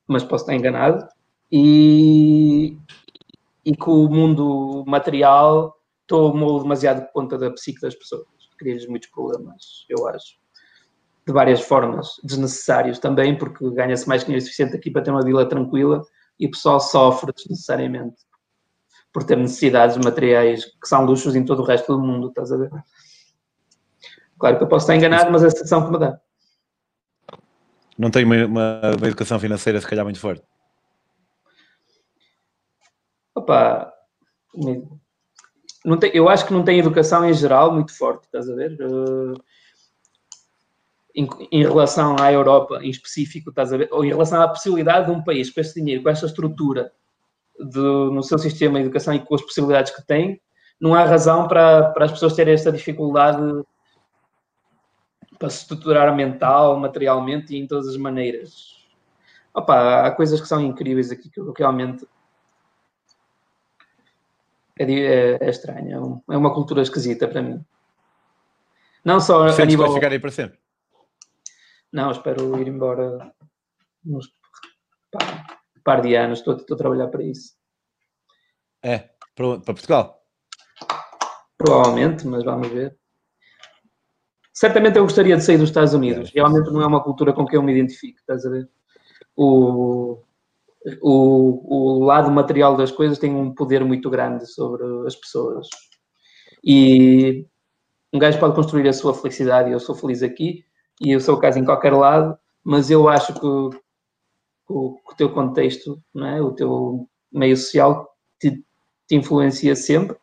Speaker 3: Mas posso estar enganado. E, e que o mundo material tomou demasiado conta da psique das pessoas. Cria-lhes muitos problemas, eu acho. De várias formas, desnecessários também, porque ganha-se mais dinheiro suficiente aqui para ter uma vila tranquila e o pessoal sofre desnecessariamente por ter necessidades materiais que são luxos em todo o resto do mundo, estás a ver? Claro que eu posso estar enganado, mas é a sensação que me dá.
Speaker 2: Não tem uma, uma, uma educação financeira, se calhar, muito forte?
Speaker 3: Opa, não tem, eu acho que não tem educação em geral muito forte, estás a ver? Uh, em, em, relação à Europa em específico, estás a ver? Ou em relação à possibilidade de um país com esse dinheiro, com esta estrutura, de, no seu sistema de educação e com as possibilidades que tem, não há razão para, para as pessoas terem esta dificuldade para se estruturar mental, materialmente e em todas as maneiras. Opa, há coisas que são incríveis aqui que realmente é, é, é estranho, é, é uma cultura esquisita para mim. Não só
Speaker 2: Sentes a nível... vai ficar aí para sempre?
Speaker 3: Não, espero ir embora nos pá, par de anos, estou, estou a trabalhar para isso.
Speaker 2: É, para, para Portugal?
Speaker 3: Provavelmente, mas vamos ver. Certamente eu gostaria de sair dos Estados Unidos. Realmente não é uma cultura com que eu me identifico, estás a ver? O, o, o lado material das coisas tem um poder muito grande sobre as pessoas. E um gajo pode construir a sua felicidade e eu sou feliz aqui e eu sou o caso em qualquer lado, mas eu acho que o, o teu contexto, é? o teu meio social te, te influencia sempre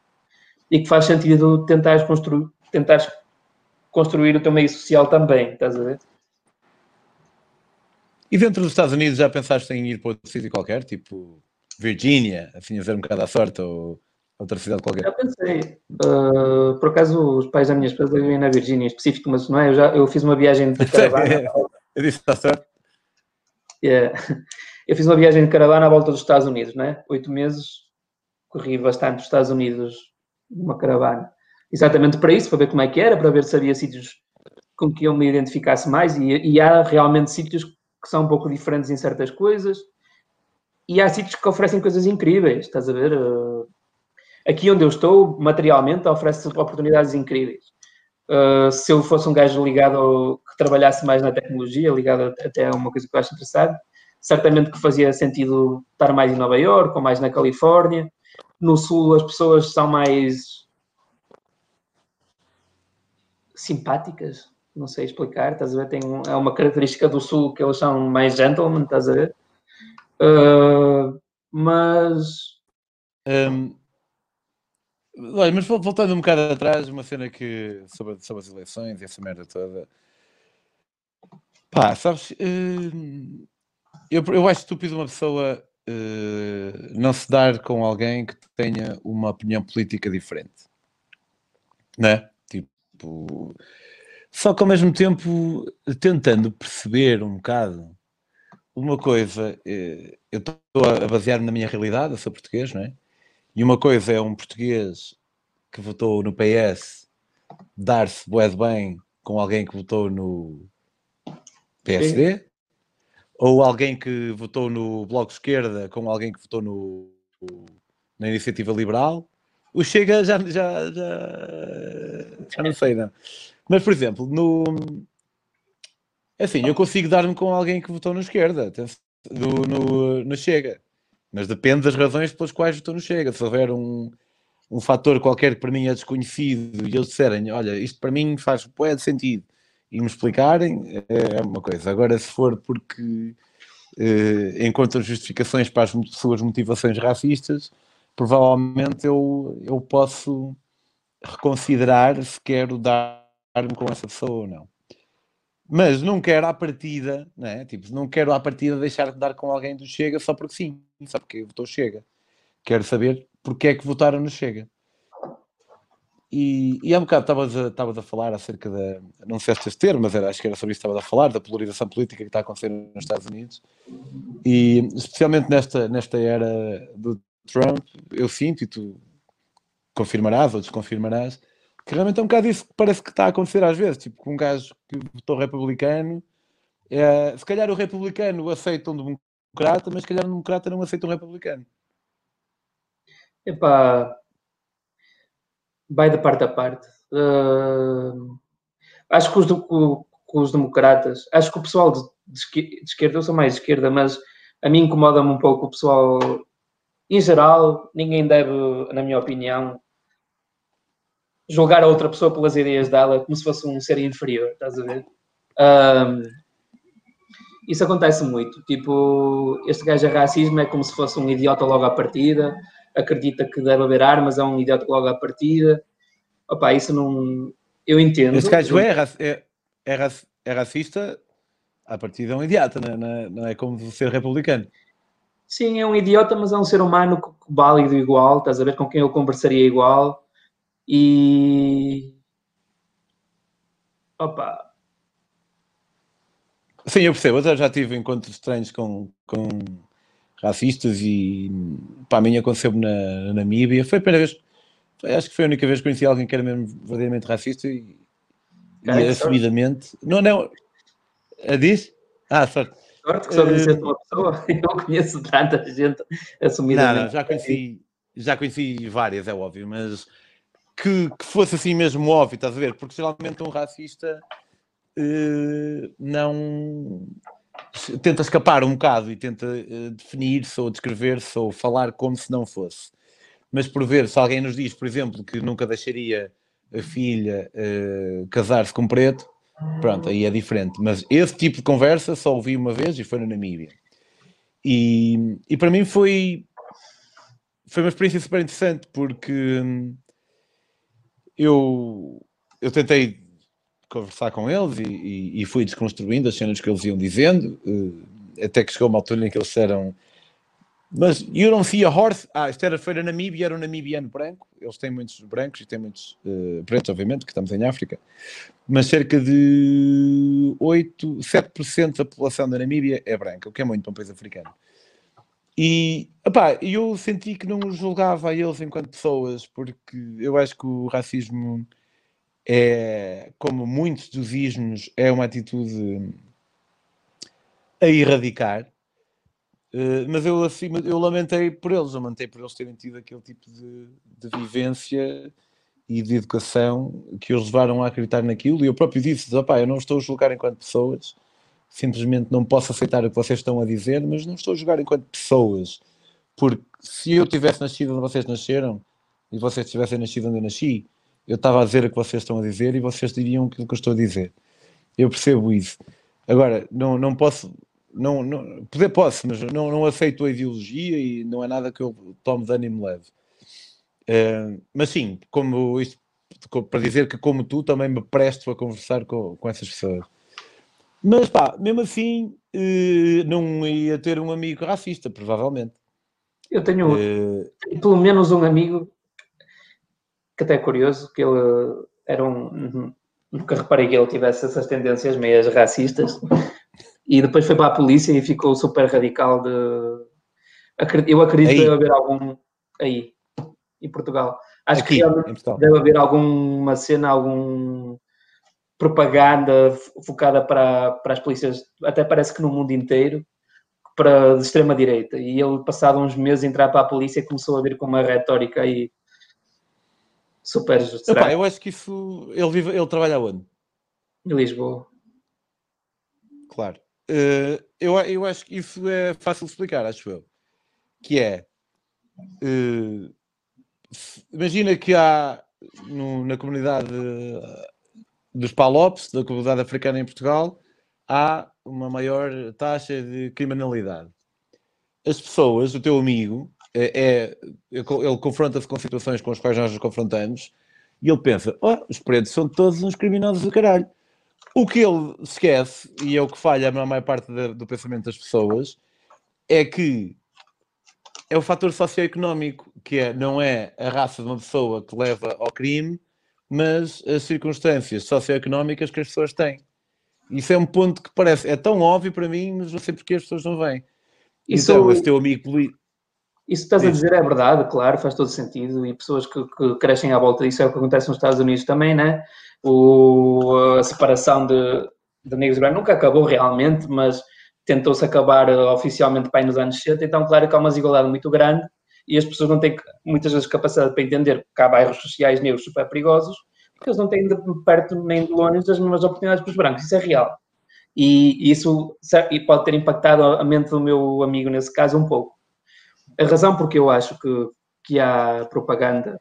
Speaker 3: e que faz sentido tentares construir, tentares construir o teu meio social também, estás a ver?
Speaker 2: E dentro dos Estados Unidos já pensaste em ir para outro sítio qualquer, tipo Virgínia, assim a ver um bocado à sorte, ou outra cidade qualquer?
Speaker 3: Já pensei. Uh, por acaso, os pais da minha esposa vivem na Virgínia em específico, mas não é? Eu, já, eu fiz uma viagem de (laughs) caravana.
Speaker 2: eu disse, está certo?
Speaker 3: Yeah. (laughs) Eu fiz uma viagem de caravana à volta dos Estados Unidos, né? Oito meses, corri bastante os Estados Unidos numa caravana. Exatamente para isso, para ver como é que era, para ver se havia sítios com que eu me identificasse mais e, e há realmente sítios que são um pouco diferentes em certas coisas e há sítios que oferecem coisas incríveis, estás a ver? Uh, aqui onde eu estou, materialmente, oferece oportunidades incríveis. Uh, se eu fosse um gajo ligado ao, que trabalhasse mais na tecnologia, ligado até a uma coisa que eu acho interessante, certamente que fazia sentido estar mais em Nova York ou mais na Califórnia. No Sul as pessoas são mais simpáticas, não sei explicar, estás a ver? Tem um, é uma característica do Sul que eles são mais gentlemen, estás a ver? Uh, mas.
Speaker 2: Um, olha, mas voltando um bocado atrás, uma cena que sobre, sobre as eleições e essa merda toda. Pá, sabes? Uh, eu, eu acho estúpido uma pessoa uh, não se dar com alguém que tenha uma opinião política diferente, né? Tipo, só que ao mesmo tempo tentando perceber um bocado uma coisa, eh, eu estou a basear-me na minha realidade, eu sou português, não é? E uma coisa é um português que votou no PS dar-se bué bem com alguém que votou no PSD, Sim. ou alguém que votou no Bloco de Esquerda com alguém que votou no, na Iniciativa Liberal. O Chega já, já, já, já não sei, não. Mas, por exemplo, no, é assim, eu consigo dar-me com alguém que votou na esquerda, no, no, no, Chega. Mas depende das razões pelas quais votou no Chega. Se houver um, um fator qualquer que para mim é desconhecido e eles disserem, olha, isto para mim faz de sentido, e me explicarem, é, é uma coisa. Agora, se for porque eh, encontram justificações para as suas motivações racistas, provavelmente eu, eu posso reconsiderar se quero dar-me com essa pessoa ou não mas não quero à partida, né? tipo, não quero à partida deixar de dar com alguém do Chega só porque sim, só porque votou Chega. Quero saber porque é que votaram no Chega. E, e há um bocado estavas a, a falar acerca da, não sei se este termo, mas era, acho que era sobre isso que estavas a falar, da polarização política que está a acontecer nos Estados Unidos. E especialmente nesta, nesta era do Trump, eu sinto, e tu confirmarás ou desconfirmarás, que realmente é um bocado isso que parece que está a acontecer às vezes, tipo, com um gajo que votou republicano, é, se calhar o republicano aceita um democrata, mas se calhar o democrata não aceita um republicano.
Speaker 3: Epá, vai da parte a parte. Uh, acho que os, os democratas, acho que o pessoal de, de, esquerda, eu sou mais de esquerda, mas a mim incomoda-me um pouco o pessoal, em geral, ninguém deve, na minha opinião, julgar a outra pessoa pelas ideias dela como se fosse um ser inferior, estás a ver? Um, isso acontece muito. Tipo, este gajo é racismo, é como se fosse um idiota logo à partida, acredita que deve haver armas, é um idiota logo à partida. Opa, isso não. Eu entendo.
Speaker 2: Este gajo é, é, é, é racista, à partida é um idiota, não é, não é como ser republicano.
Speaker 3: Sim, é um idiota, mas é um ser humano válido igual, estás a ver com quem eu conversaria igual e. Opa!
Speaker 2: Sim, eu percebo. Eu já tive encontros estranhos com, com racistas e para mim aconteceu-me na, na Namíbia. Foi a primeira vez, acho que foi a única vez que conheci alguém que era mesmo verdadeiramente racista e, e assumidamente. Não, não. A diz? Ah, sorte.
Speaker 3: Sorte que só conheceste uh, uma pessoa. (laughs) Eu não conheço tanta gente assumidamente.
Speaker 2: Não, não, já conheci, já conheci várias, é óbvio, mas que, que, fosse assim mesmo óbvio, estás a ver? Porque geralmente um racista uh, não tenta escapar um bocado e tenta uh, definir-se ou descrever-se ou falar como se não fosse. Mas por ver, se alguém nos diz, por exemplo, que nunca deixaria a filha uh, casar-se com preto, pronto, aí é diferente. Mas esse tipo de conversa só ouvi uma vez e foi na Namíbia. E, e para mim foi, foi uma experiência super interessante porque hum, eu, eu tentei conversar com eles e, e, fui desconstruindo as cenas que eles iam dizendo. Uh, até que chegou uma altura em que eles disseram mas you don't see a horse. Ah, isto era feira Namíbia, era um namibiano branco. Eles têm muitos brancos e têm muitos uh, pretos, obviamente, que estamos em África. Mas cerca de 8, 7% da população da Namíbia é branca, o que é muito para um país africano. E eu senti que não os julgava a eles enquanto pessoas, porque eu acho que o racismo é, como muitos dos ismos, é uma atitude a erradicar eh, mas eu, acima, eu lamentei por eles, eu lamentei por eles terem tido aquele tipo de, de vivência e de educação que os levaram a acreditar naquilo. E eu próprio disse: opá, eu não estou a julgar enquanto pessoas, simplesmente não posso aceitar o que vocês estão a dizer, mas não estou a julgar enquanto pessoas, porque se eu tivesse nascido onde vocês nasceram e vocês tivessem nascido onde eu nasci, eu estava a dizer o que vocês estão a dizer e vocês diriam aquilo que eu estou a dizer. Eu percebo isso. Agora, não, não posso não, não, poder posso, mas não, não aceito a ideologia e não é nada que eu tome dano e me leve. Uh, mas sim, como isto, para dizer que como tu também me presto a conversar com, com essas pessoas. Mas pá, mesmo assim, uh, não ia ter um amigo racista, provavelmente.
Speaker 3: Eu tenho, uh, pelo menos um amigo que até é curioso, que ele era um. Nunca reparei que ele tivesse essas tendências meias racistas, e depois foi para a polícia e ficou super radical de. Eu acredito que deve haver algum aí, em Portugal. Acho Aqui, que deve haver alguma cena, algum propaganda focada para, para as polícias, até parece que no mundo inteiro, para de extrema direita. E ele, passado uns meses, entrar para a polícia, começou a vir com uma retórica aí super.
Speaker 2: Epá, eu acho que isso. Ele, vive, ele trabalha onde?
Speaker 3: Em Lisboa.
Speaker 2: Claro. Uh, eu, eu acho que isso é fácil de explicar, acho eu. Que é. Uh, imagina que há no, na comunidade dos Palopes, da comunidade africana em Portugal, há uma maior taxa de criminalidade. As pessoas, o teu amigo, é, é ele confronta-se com situações com as quais nós nos confrontamos e ele pensa: oh, os pretos são todos uns criminosos do caralho. O que ele esquece, e é o que falha na maior parte do pensamento das pessoas, é que é o fator socioeconómico, que é, não é a raça de uma pessoa que leva ao crime, mas as circunstâncias socioeconómicas que as pessoas têm. Isso é um ponto que parece, é tão óbvio para mim, mas não sei porque as pessoas não veem. Isso, então, esse teu amigo político.
Speaker 3: Isso que estás a dizer é verdade, claro, faz todo sentido, e pessoas que, que, crescem à volta disso é o que acontece nos Estados Unidos também, né? o, a separação de, de negros e brancos nunca acabou realmente, mas tentou-se acabar uh, oficialmente para aí nos anos 60, então claro que há uma desigualdade muito grande e as pessoas não têm muitas vezes capacidade para entender que há bairros sociais negros super perigosos, porque eles não têm de perto nem de longe as mesmas oportunidades para os brancos, isso é real. E isso pode ter impactado a mente do meu amigo nesse caso um pouco. A razão porque eu acho que, que há propaganda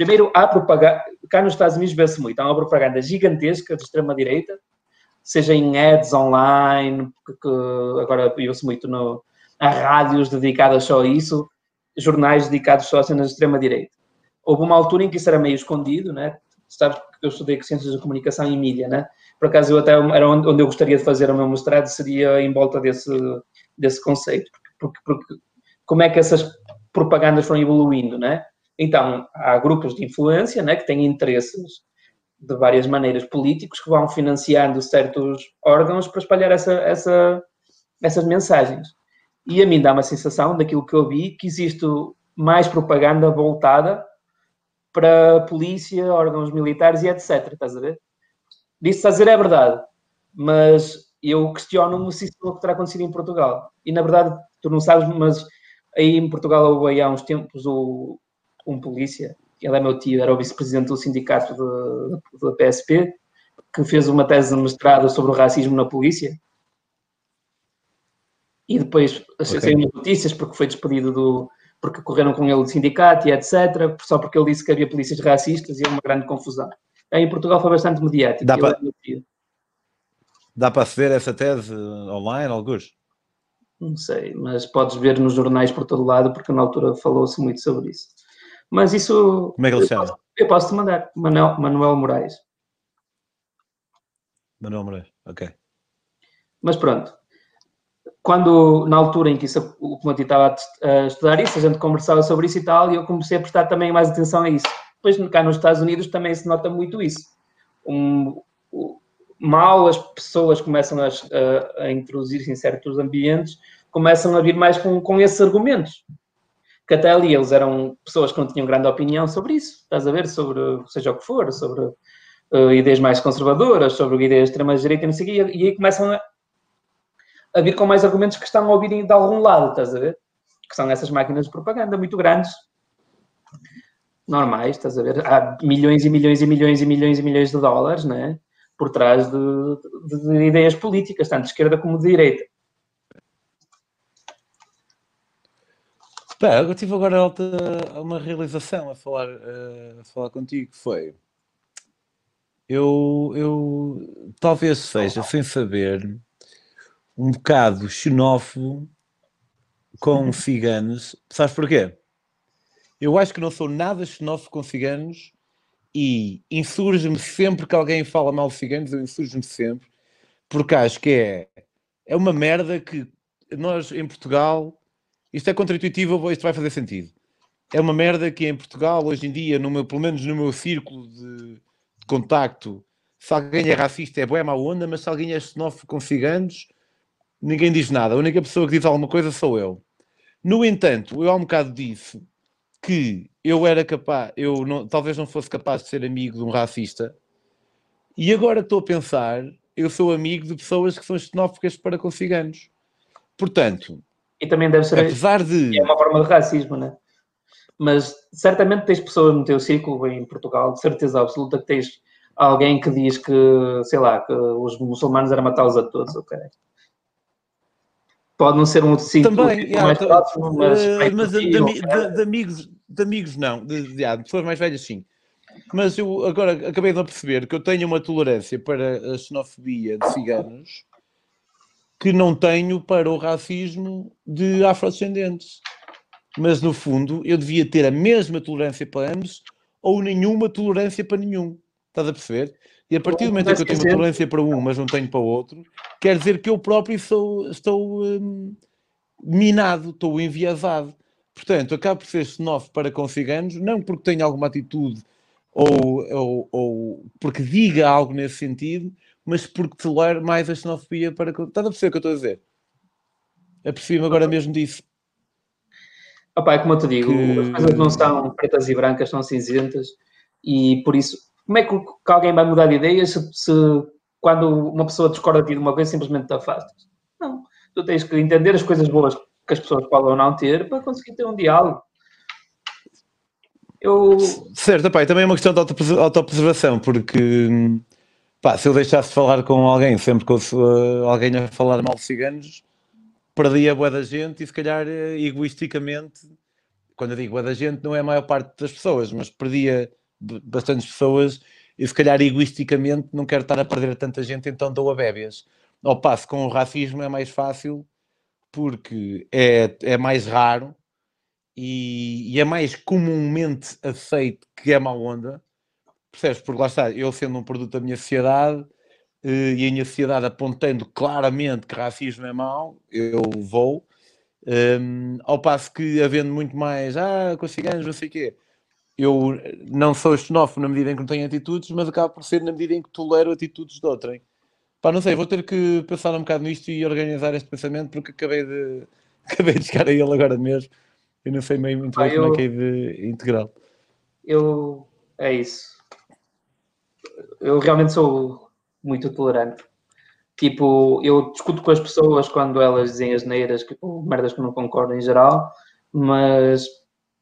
Speaker 3: Primeiro, há propaganda, cá nos Estados Unidos vê-se muito, há uma propaganda gigantesca de extrema-direita, seja em ads online, que agora viu-se muito no, há rádios dedicadas só a isso, jornais dedicados só a cenas de extrema-direita. Houve uma altura em que isso era meio escondido, né? Sabes que eu estudei Ciências da Comunicação e Mídia, né? Por acaso, eu até era onde eu gostaria de fazer o meu mestrado, seria em volta desse, desse conceito. Porque, porque como é que essas propagandas foram evoluindo, né? Então, há grupos de influência né, que têm interesses de várias maneiras políticos que vão financiando certos órgãos para espalhar essa, essa, essas mensagens. E a mim dá uma sensação, daquilo que eu vi, que existe mais propaganda voltada para a polícia, órgãos militares e etc. Estás a ver? Disso a dizer é verdade, mas eu questiono-me se isso não terá acontecido em Portugal. E na verdade, tu não sabes, mas aí em Portugal houve há uns tempos o, um polícia, ele é meu tio, era o vice-presidente do sindicato da PSP, que fez uma tese de mestrado sobre o racismo na polícia. E depois okay. saíram notícias porque foi despedido do. porque correram com ele do sindicato e etc. Só porque ele disse que havia polícias racistas e é uma grande confusão. Aí em Portugal foi bastante mediático.
Speaker 2: Dá para Dá para aceder essa tese online, alguns?
Speaker 3: Não sei, mas podes ver nos jornais por todo lado, porque na altura falou-se muito sobre isso. Mas isso.
Speaker 2: Como é que ele chama?
Speaker 3: Eu posso te mandar. Manuel, Manuel Moraes.
Speaker 2: Manuel Moraes, ok.
Speaker 3: Mas pronto. Quando, na altura em que isso, o Comati estava a estudar isso, a gente conversava sobre isso e tal, e eu comecei a prestar também mais atenção a isso. Depois, cá nos Estados Unidos, também se nota muito isso. Um, mal as pessoas começam a, a, a introduzir-se em certos ambientes, começam a vir mais com, com esses argumentos. Que até ali eles eram pessoas que não tinham grande opinião sobre isso, estás a ver? Sobre seja o que for, sobre uh, ideias mais conservadoras, sobre ideias de extrema-direita, não sei o quê, e aí começam a, a vir com mais argumentos que estão a ouvir de algum lado, estás a ver? Que são essas máquinas de propaganda muito grandes, normais, estás a ver? Há milhões e milhões e milhões e milhões e milhões de dólares, né? Por trás de, de, de ideias políticas, tanto de esquerda como de direita.
Speaker 2: Pá, eu tive agora alta, uma realização a falar, a falar contigo, que foi... Eu, eu talvez seja, sem saber, um bocado xenófobo com ciganos. Sabes porquê? Eu acho que não sou nada xenófobo com ciganos e insurge-me sempre que alguém fala mal de ciganos, eu insurge-me sempre, porque acho que é, é uma merda que nós em Portugal, isto é contra-intuitivo, isto vai fazer sentido. É uma merda que em Portugal, hoje em dia, no meu, pelo menos no meu círculo de, de contacto, se alguém é racista é boa, é má onda, mas se alguém é xenófobo com ciganos, ninguém diz nada. A única pessoa que diz alguma coisa sou eu. No entanto, eu há um bocado disse que eu era capaz, eu não, talvez não fosse capaz de ser amigo de um racista, e agora estou a pensar, eu sou amigo de pessoas que são xenófobas para com ciganos. Portanto,
Speaker 3: e também deve ser
Speaker 2: apesar de...
Speaker 3: é uma forma de racismo, né? Mas certamente tens pessoas no teu círculo em Portugal, de certeza absoluta que tens alguém que diz que, sei lá, que os muçulmanos eram matá-los a todos, ok? Pode não ser um sítio
Speaker 2: Também,
Speaker 3: yeah, mais próximo, mas,
Speaker 2: uh, mas de, de, de, de, amigos, de amigos não, de, de, de pessoas mais velhas sim. Mas eu agora acabei de perceber que eu tenho uma tolerância para a xenofobia de ciganos que não tenho para o racismo de afrodescendentes. Mas no fundo eu devia ter a mesma tolerância para ambos ou nenhuma tolerância para nenhum. Estás a perceber? E a partir do momento em que eu tenho uma tolerância para um, mas não tenho para o outro, quer dizer que eu próprio sou, estou hum, minado, estou enviesado. Portanto, acabo por ser xenófobo para com ciganos, não porque tenha alguma atitude ou, ou, ou porque diga algo nesse sentido, mas porque tolero mais a xenofobia para com. Estás a perceber o que eu estou a dizer? Apercebi-me agora mesmo disso.
Speaker 3: Opa, é como eu te digo, que... as coisas não são pretas e brancas, são cinzentas, e por isso como é que, que alguém vai mudar de ideia se, se, quando uma pessoa discorda de ti de uma coisa simplesmente te afastas? Não. Tu tens que entender as coisas boas que as pessoas podem ou não ter para conseguir ter um diálogo. Eu...
Speaker 2: Certo, pai, também é uma questão de autopreservação, porque pá, se eu deixasse de falar com alguém sempre que ouço uh, alguém a falar mal de ciganos, perdia a boa da gente e se calhar uh, egoisticamente, quando eu digo boa da gente, não é a maior parte das pessoas, mas perdia bastantes pessoas e se calhar egoisticamente não quero estar a perder tanta gente, então dou a bébias. Ao passo com o racismo é mais fácil porque é, é mais raro e, e é mais comumente aceito que é má onda. Percebes? Porque lá está, eu sendo um produto da minha sociedade eh, e a minha sociedade apontando claramente que racismo é mau, eu vou. Um, ao passo que havendo muito mais, ah, com ciganos, não sei o quê, eu não sou xenófobo na medida em que não tenho atitudes, mas acabo por ser na medida em que tolero atitudes de outrem. Pá, não sei, vou ter que pensar um bocado nisto e organizar este pensamento porque acabei de, (laughs) acabei de chegar a ele agora mesmo. Eu não sei meio muito bem como é que é de integral.
Speaker 3: Eu, é isso. Eu realmente sou muito tolerante. Tipo, eu discuto com as pessoas quando elas dizem as neiras, tipo, merdas que não concordo em geral, mas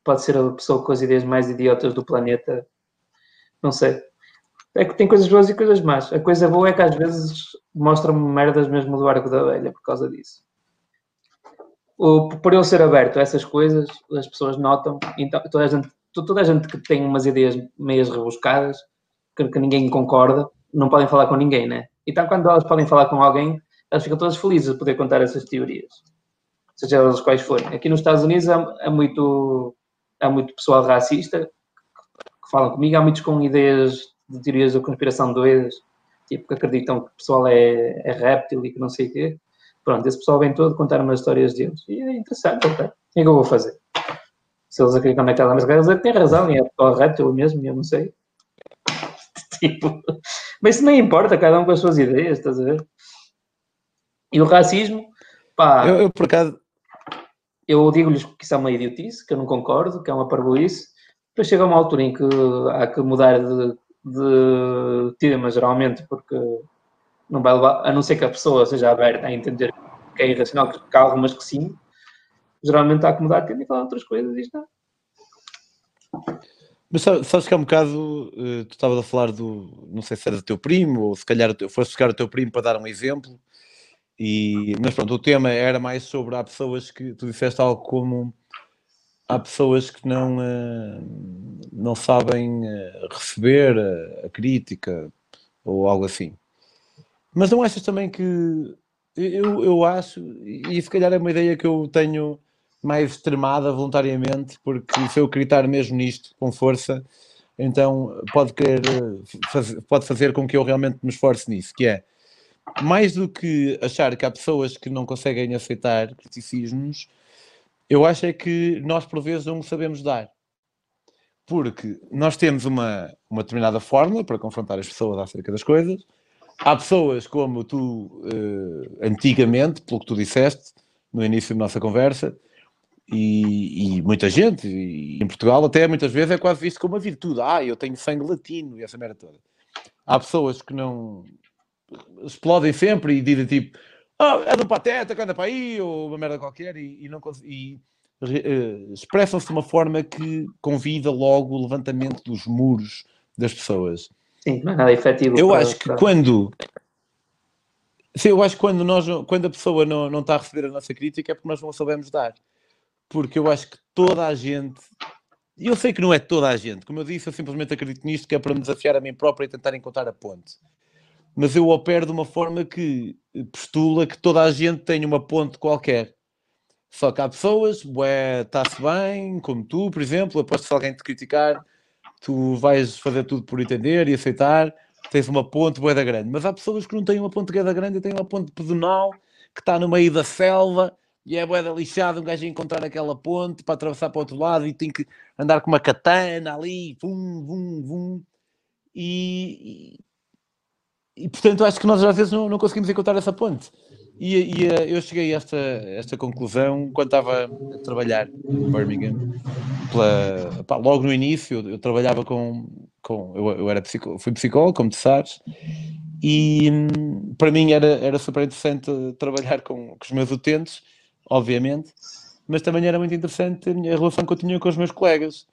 Speaker 3: pode ser a pessoa com as ideias mais idiotas do planeta. Não sei. É que tem coisas boas e coisas más. A coisa boa é que às vezes mostra-me merdas mesmo do arco da velha por causa disso. O, por eu ser aberto a essas coisas, as pessoas notam. Então, toda a gente, toda a gente que tem umas ideias meias rebuscadas, que, que ninguém concorda, não podem falar com ninguém, né? Então, quando elas podem falar com alguém, elas ficam todas felizes de poder contar essas teorias, seja elas quais forem. Aqui nos Estados Unidos é, é muito há muito pessoal racista que fala comigo, há muitos com ideias de teorias da conspiração doidas, tipo que acreditam que o pessoal é, é réptil e que não sei o quê. Pronto, esse pessoal vem todo contar umas histórias deles. E é interessante, ok. O que é que eu vou fazer? Se eles acreditam naquela, mas eles têm razão, e é correto eu mesmo, eu não sei. (laughs) tipo, mas isso nem importa, cada um com as suas ideias, estás a ver? E o racismo, pá.
Speaker 2: Eu, eu por acaso.
Speaker 3: Eu digo-lhes que isso é uma idiotice, que eu não concordo, que é uma parboice. Depois chega uma altura em que há que mudar de, de tema, geralmente, porque não vai levar, a não ser que a pessoa seja aberta a entender que é irracional, que há algumas que sim, geralmente há que mudar de tema e falar outras coisas e está.
Speaker 2: Mas sabes que há um bocado, uh, tu estavas a falar do, não sei se era do teu primo, ou se calhar foste buscar o teu primo para dar um exemplo, e, mas pronto, o tema era mais sobre há pessoas que, tu disseste algo como, há pessoas que não, uh, não sabem uh, receber a, crítica, ou algo assim. Mas não achas também que, eu, eu acho, e se calhar é uma ideia que eu tenho mais extremada voluntariamente, porque se eu acreditar mesmo nisto com força, então pode querer fazer, pode fazer com que eu realmente me esforce nisso, que é mais do que achar que há pessoas que não conseguem aceitar criticismos, eu acho é que nós por vezes não sabemos dar. Porque nós temos uma, uma determinada fórmula para confrontar as pessoas acerca das coisas. Há pessoas como tu, uh, antigamente, pelo que tu disseste no início da nossa conversa, e, e, muita gente, e em Portugal até muitas vezes é quase visto como uma virtude. Ah, eu tenho sangue latino e essa merda toda. Há pessoas que não explodem sempre e dizem tipo oh, é do pateta que anda para aí ou uma merda qualquer e, e não e, uh, expressam-se de uma forma que convida logo o levantamento dos muros das pessoas.
Speaker 3: Sim, não é nada efetivo.
Speaker 2: Eu acho que quando Sim, eu acho que quando, nós, quando a pessoa não, não está a receber a nossa crítica é porque nós não sabemos dar porque eu acho que toda a gente, e eu sei que não é toda a gente, como eu disse, eu simplesmente acredito nisto, que é para me desafiar a mim próprio e tentar encontrar a ponte. Mas eu opero de uma forma que postula que toda a gente tem uma ponte qualquer. Só que há pessoas, está-se bem, como tu, por exemplo, aposto que se alguém te criticar, tu vais fazer tudo por entender e aceitar, tens uma ponte bué da grande. Mas há pessoas que não têm uma ponte da grande e têm uma ponte pedonal que está no meio da selva e é boeda lixada um gajo encontrar aquela ponte para atravessar para o outro lado e tem que andar com uma katana ali, vum, vum, vum. E, e, portanto acho que nós às vezes não, não conseguimos encontrar essa ponte. E, e, eh, eu cheguei a esta, esta conclusão quando estava a trabalhar em Birmingham. Pela, pá, logo no início, eu, eu trabalhava com. com eu, eu era psicó, fui psicólogo, como tu sabes, e hum, para mim era, era super interessante trabalhar com, com os meus utentes obviamente, mas também era muito interessante a, minha, relação que eu tinha com os meus colegas.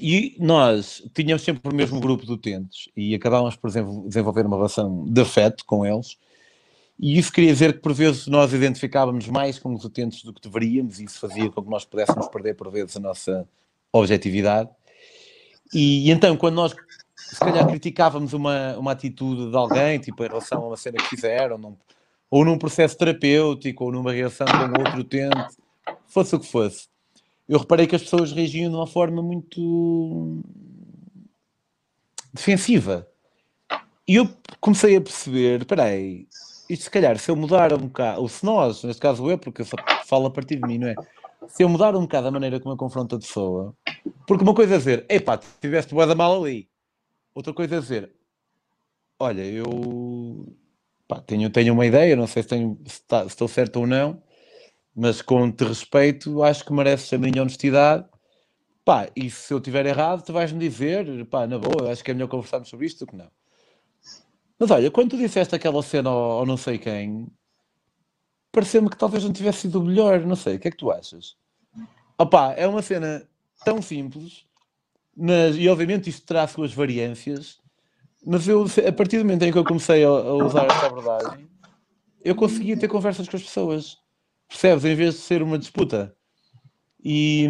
Speaker 2: E nós tínhamos sempre o mesmo grupo de utentes e acabávamos por desenvolver uma relação de afeto com eles. E isso queria dizer que por vezes nós identificávamos mais com os utentes do que deveríamos, e isso fazia com que nós pudéssemos perder por vezes a nossa objetividade. E, e então, quando nós se calhar criticávamos uma, uma atitude de alguém, tipo em relação a uma cena que fizeram, não, ou num processo terapêutico, ou numa reação com outro utente, fosse o que fosse. Eu reparei que as pessoas reagiam de uma forma muito defensiva. E eu comecei a perceber, espera aí, isto se calhar, se eu mudar um bocado, ou se nós, neste caso eu, porque eu só falo a partir de mim, não é? Se eu mudar um bocado a maneira como eu confronto a pessoa, porque uma coisa é dizer, epá, tiveste boa da mal ali. Outra coisa é dizer, olha, eu pá, tenho, tenho uma ideia, não sei se, tenho, se, tá, se estou certo ou não, mas com te respeito, acho que mereces a minha honestidade. Pá, e se eu estiver errado, tu vais-me dizer, pá, na boa, acho que é melhor conversarmos sobre isto do que não. Mas olha, quando tu disseste aquela cena ao, ao não sei quem, pareceu-me que talvez não tivesse sido melhor, não sei, o que é que tu achas? Opá, é uma cena tão simples, mas, e obviamente isto terá suas variâncias, mas eu, a partir do momento em que eu comecei a, a usar esta abordagem, eu conseguia ter conversas com as pessoas. Percebes? Em vez de ser uma disputa. E,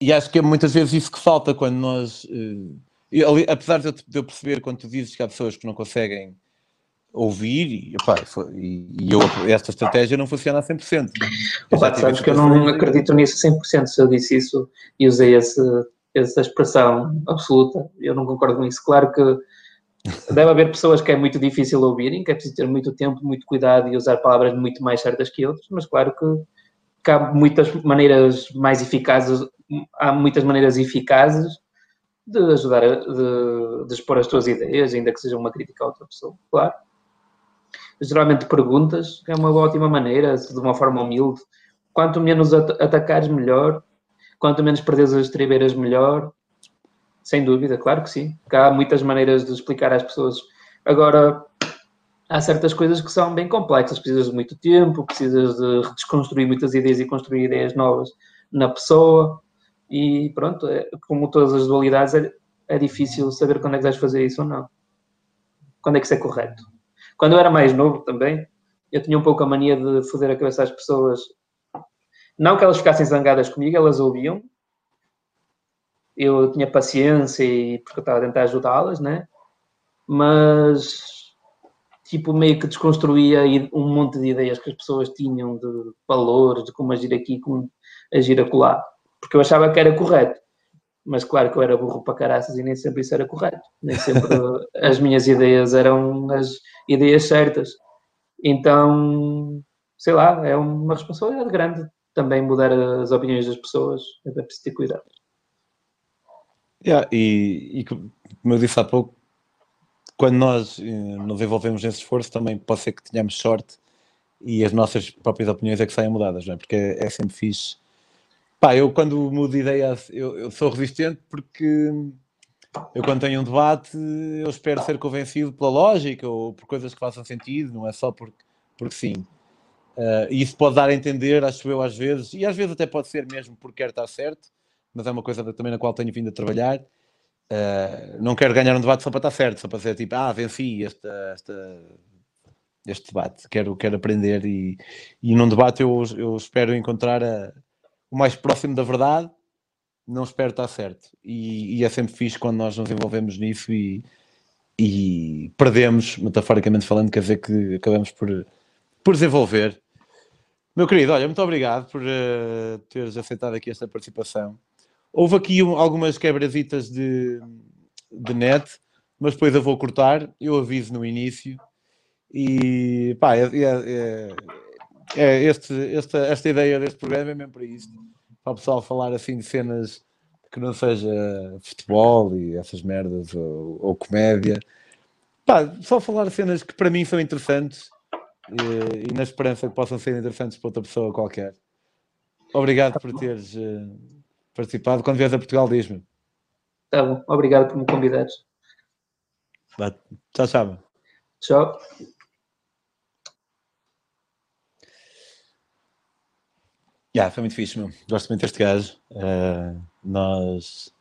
Speaker 2: e acho que é muitas vezes isso que falta quando nós. Uh, eu, apesar de eu, de eu, perceber quando tu dizes que há pessoas que não conseguem ouvir, e, opa, e, e eu, esta estratégia não funciona a 100%.
Speaker 3: Opa, sabes que eu não acredito nisso 100%. Se eu disse isso e usei esse, essa expressão absoluta. Eu não concordo com isso. Claro que Deve haver pessoas que é muito difícil ouvirem, que é preciso ter muito tempo, muito cuidado e usar palavras muito mais certas que outras, mas claro que, que há muitas maneiras mais eficazes, há muitas maneiras eficazes de ajudar a de, de expor as tuas ideias, ainda que seja uma crítica a outra pessoa, claro. Geralmente perguntas é uma ótima maneira, de uma forma humilde. Quanto menos at atacares, melhor. Quanto menos perderes as tribeiras, melhor. Sem dúvida, claro que sim. Há muitas maneiras de explicar às pessoas. Agora, há certas coisas que são bem complexas. Precisas de muito tempo, precisas de desconstruir muitas ideias e construir ideias novas na pessoa. E pronto, é, como todas as dualidades, é, é difícil saber quando é que vais fazer isso ou não. Quando é que isso é correto. Quando eu era mais novo também, eu tinha um pouco a mania de foder a cabeça às pessoas. Não que elas ficassem zangadas comigo, elas ouviam. Eu tinha paciência e porque eu estava a tentar ajudá-las, né? Mas tipo meio que desconstruía um monte de ideias que as pessoas tinham de valores, de como agir aqui, como agir acolá porque eu achava que era correto. Mas claro que eu era burro para caraças e nem sempre isso era correto. Nem sempre (laughs) as minhas ideias eram as ideias certas. Então, sei lá, é uma responsabilidade grande também mudar as opiniões das pessoas. É preciso ter cuidado.
Speaker 2: Yeah, e, e como eu disse há pouco, quando nós eh, nos envolvemos nesse esforço, também pode ser que tenhamos sorte e as nossas próprias opiniões é que saiam mudadas, não é? Porque é, é sempre fixe Pá, eu quando mudo de ideia, eu, eu, sou resistente porque eu quando tenho um debate, eu espero ser convencido pela lógica ou por coisas que façam sentido, não é só porque, porque sim. Uh, e isso pode dar a entender, acho eu, às vezes, e às vezes até pode ser mesmo porque quer estar certo, mas é uma coisa também na qual tenho vindo a trabalhar. Uh, não quero ganhar um debate só para estar certo, só para ser tipo, ah, venci esta, esta, este debate, quero, quero aprender e, e num debate eu, eu espero encontrar a, o mais próximo da verdade, não espero estar certo. E, e é sempre fixe quando nós nos envolvemos nisso e, e perdemos, metaforicamente falando, quer dizer que acabamos por, por desenvolver. Meu querido, olha, muito obrigado por uh, teres aceitado aqui esta participação. Houve aqui um, algumas quebrasitas de, de net, mas depois eu vou cortar, eu aviso no início. E pá, é, é, é é, este, esta, esta ideia deste programa é mesmo para isto. Para o pessoal falar assim de cenas que não seja futebol e essas merdas ou, ou comédia. Pá, só falar cenas que para mim são interessantes e, e, na esperança que possam ser interessantes para outra pessoa qualquer. Obrigado por teres uh, participado. Quando vieres a Portugal, diz-me.
Speaker 3: Tá bom, obrigado por me convidares.
Speaker 2: Tchau, tchau.
Speaker 3: Tchau.
Speaker 2: Yeah, foi muito fixe, meu. Gosto muito deste gajo. Uh, nós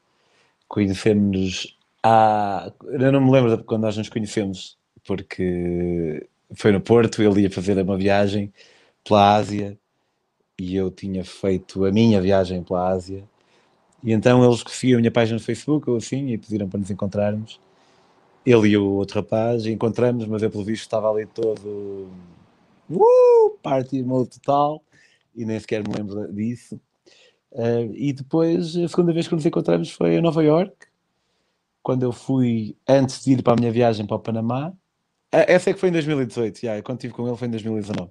Speaker 2: conhecemos há. Eu não me lembro de quando nós nos conhecemos, porque foi no Porto, ele ia fazer uma viagem pela Ásia e eu tinha feito a minha viagem pela Ásia. E então eles seguiam a minha página no Facebook ou assim e pediram para nos encontrarmos. Ele e o outro rapaz encontramos, mas eu pelo visto estava ali todo uh, party mode total e nem sequer me lembro disso. Uh, e depois, a segunda vez que nos encontramos foi em Nova York, quando eu fui, antes de ir para a minha viagem para o Panamá. Uh, essa é que foi em 2018, yeah, quando estive com ele foi em 2019.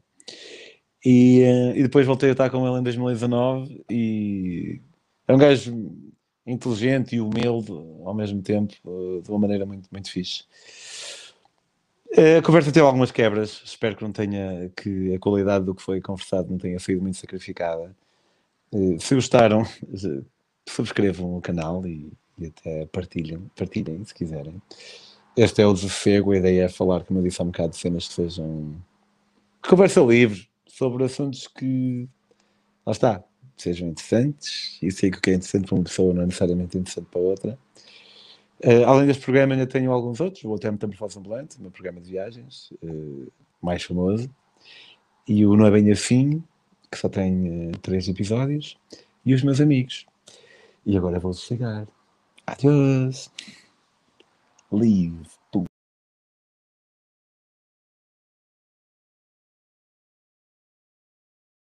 Speaker 2: E, uh, e depois voltei a estar com ele em 2019 e é um gajo inteligente e humilde ao mesmo tempo, de uma maneira muito, muito fixe. A conversa teve algumas quebras, espero que não tenha que a qualidade do que foi conversado não tenha sido muito sacrificada. Eh, se gostaram, subscrevam o canal e, e até partilhem, partilhem se quiserem. Este é o desafego, a ideia é falar, como eu disse há um bocado, de cenas que sejam conversa livre sobre assuntos que lá está, sejam interessantes, e sei que o que é interessante para uma pessoa não é necessariamente interessante para outra. Uh, além deste programa, ainda tenho alguns outros. O Voltei Metamorfose Ambulante, meu programa de viagens, uh, mais famoso. E o Não é Bem Assim, que só tem uh, três episódios. E os meus amigos. E agora vou desligar. Adeus. Leave.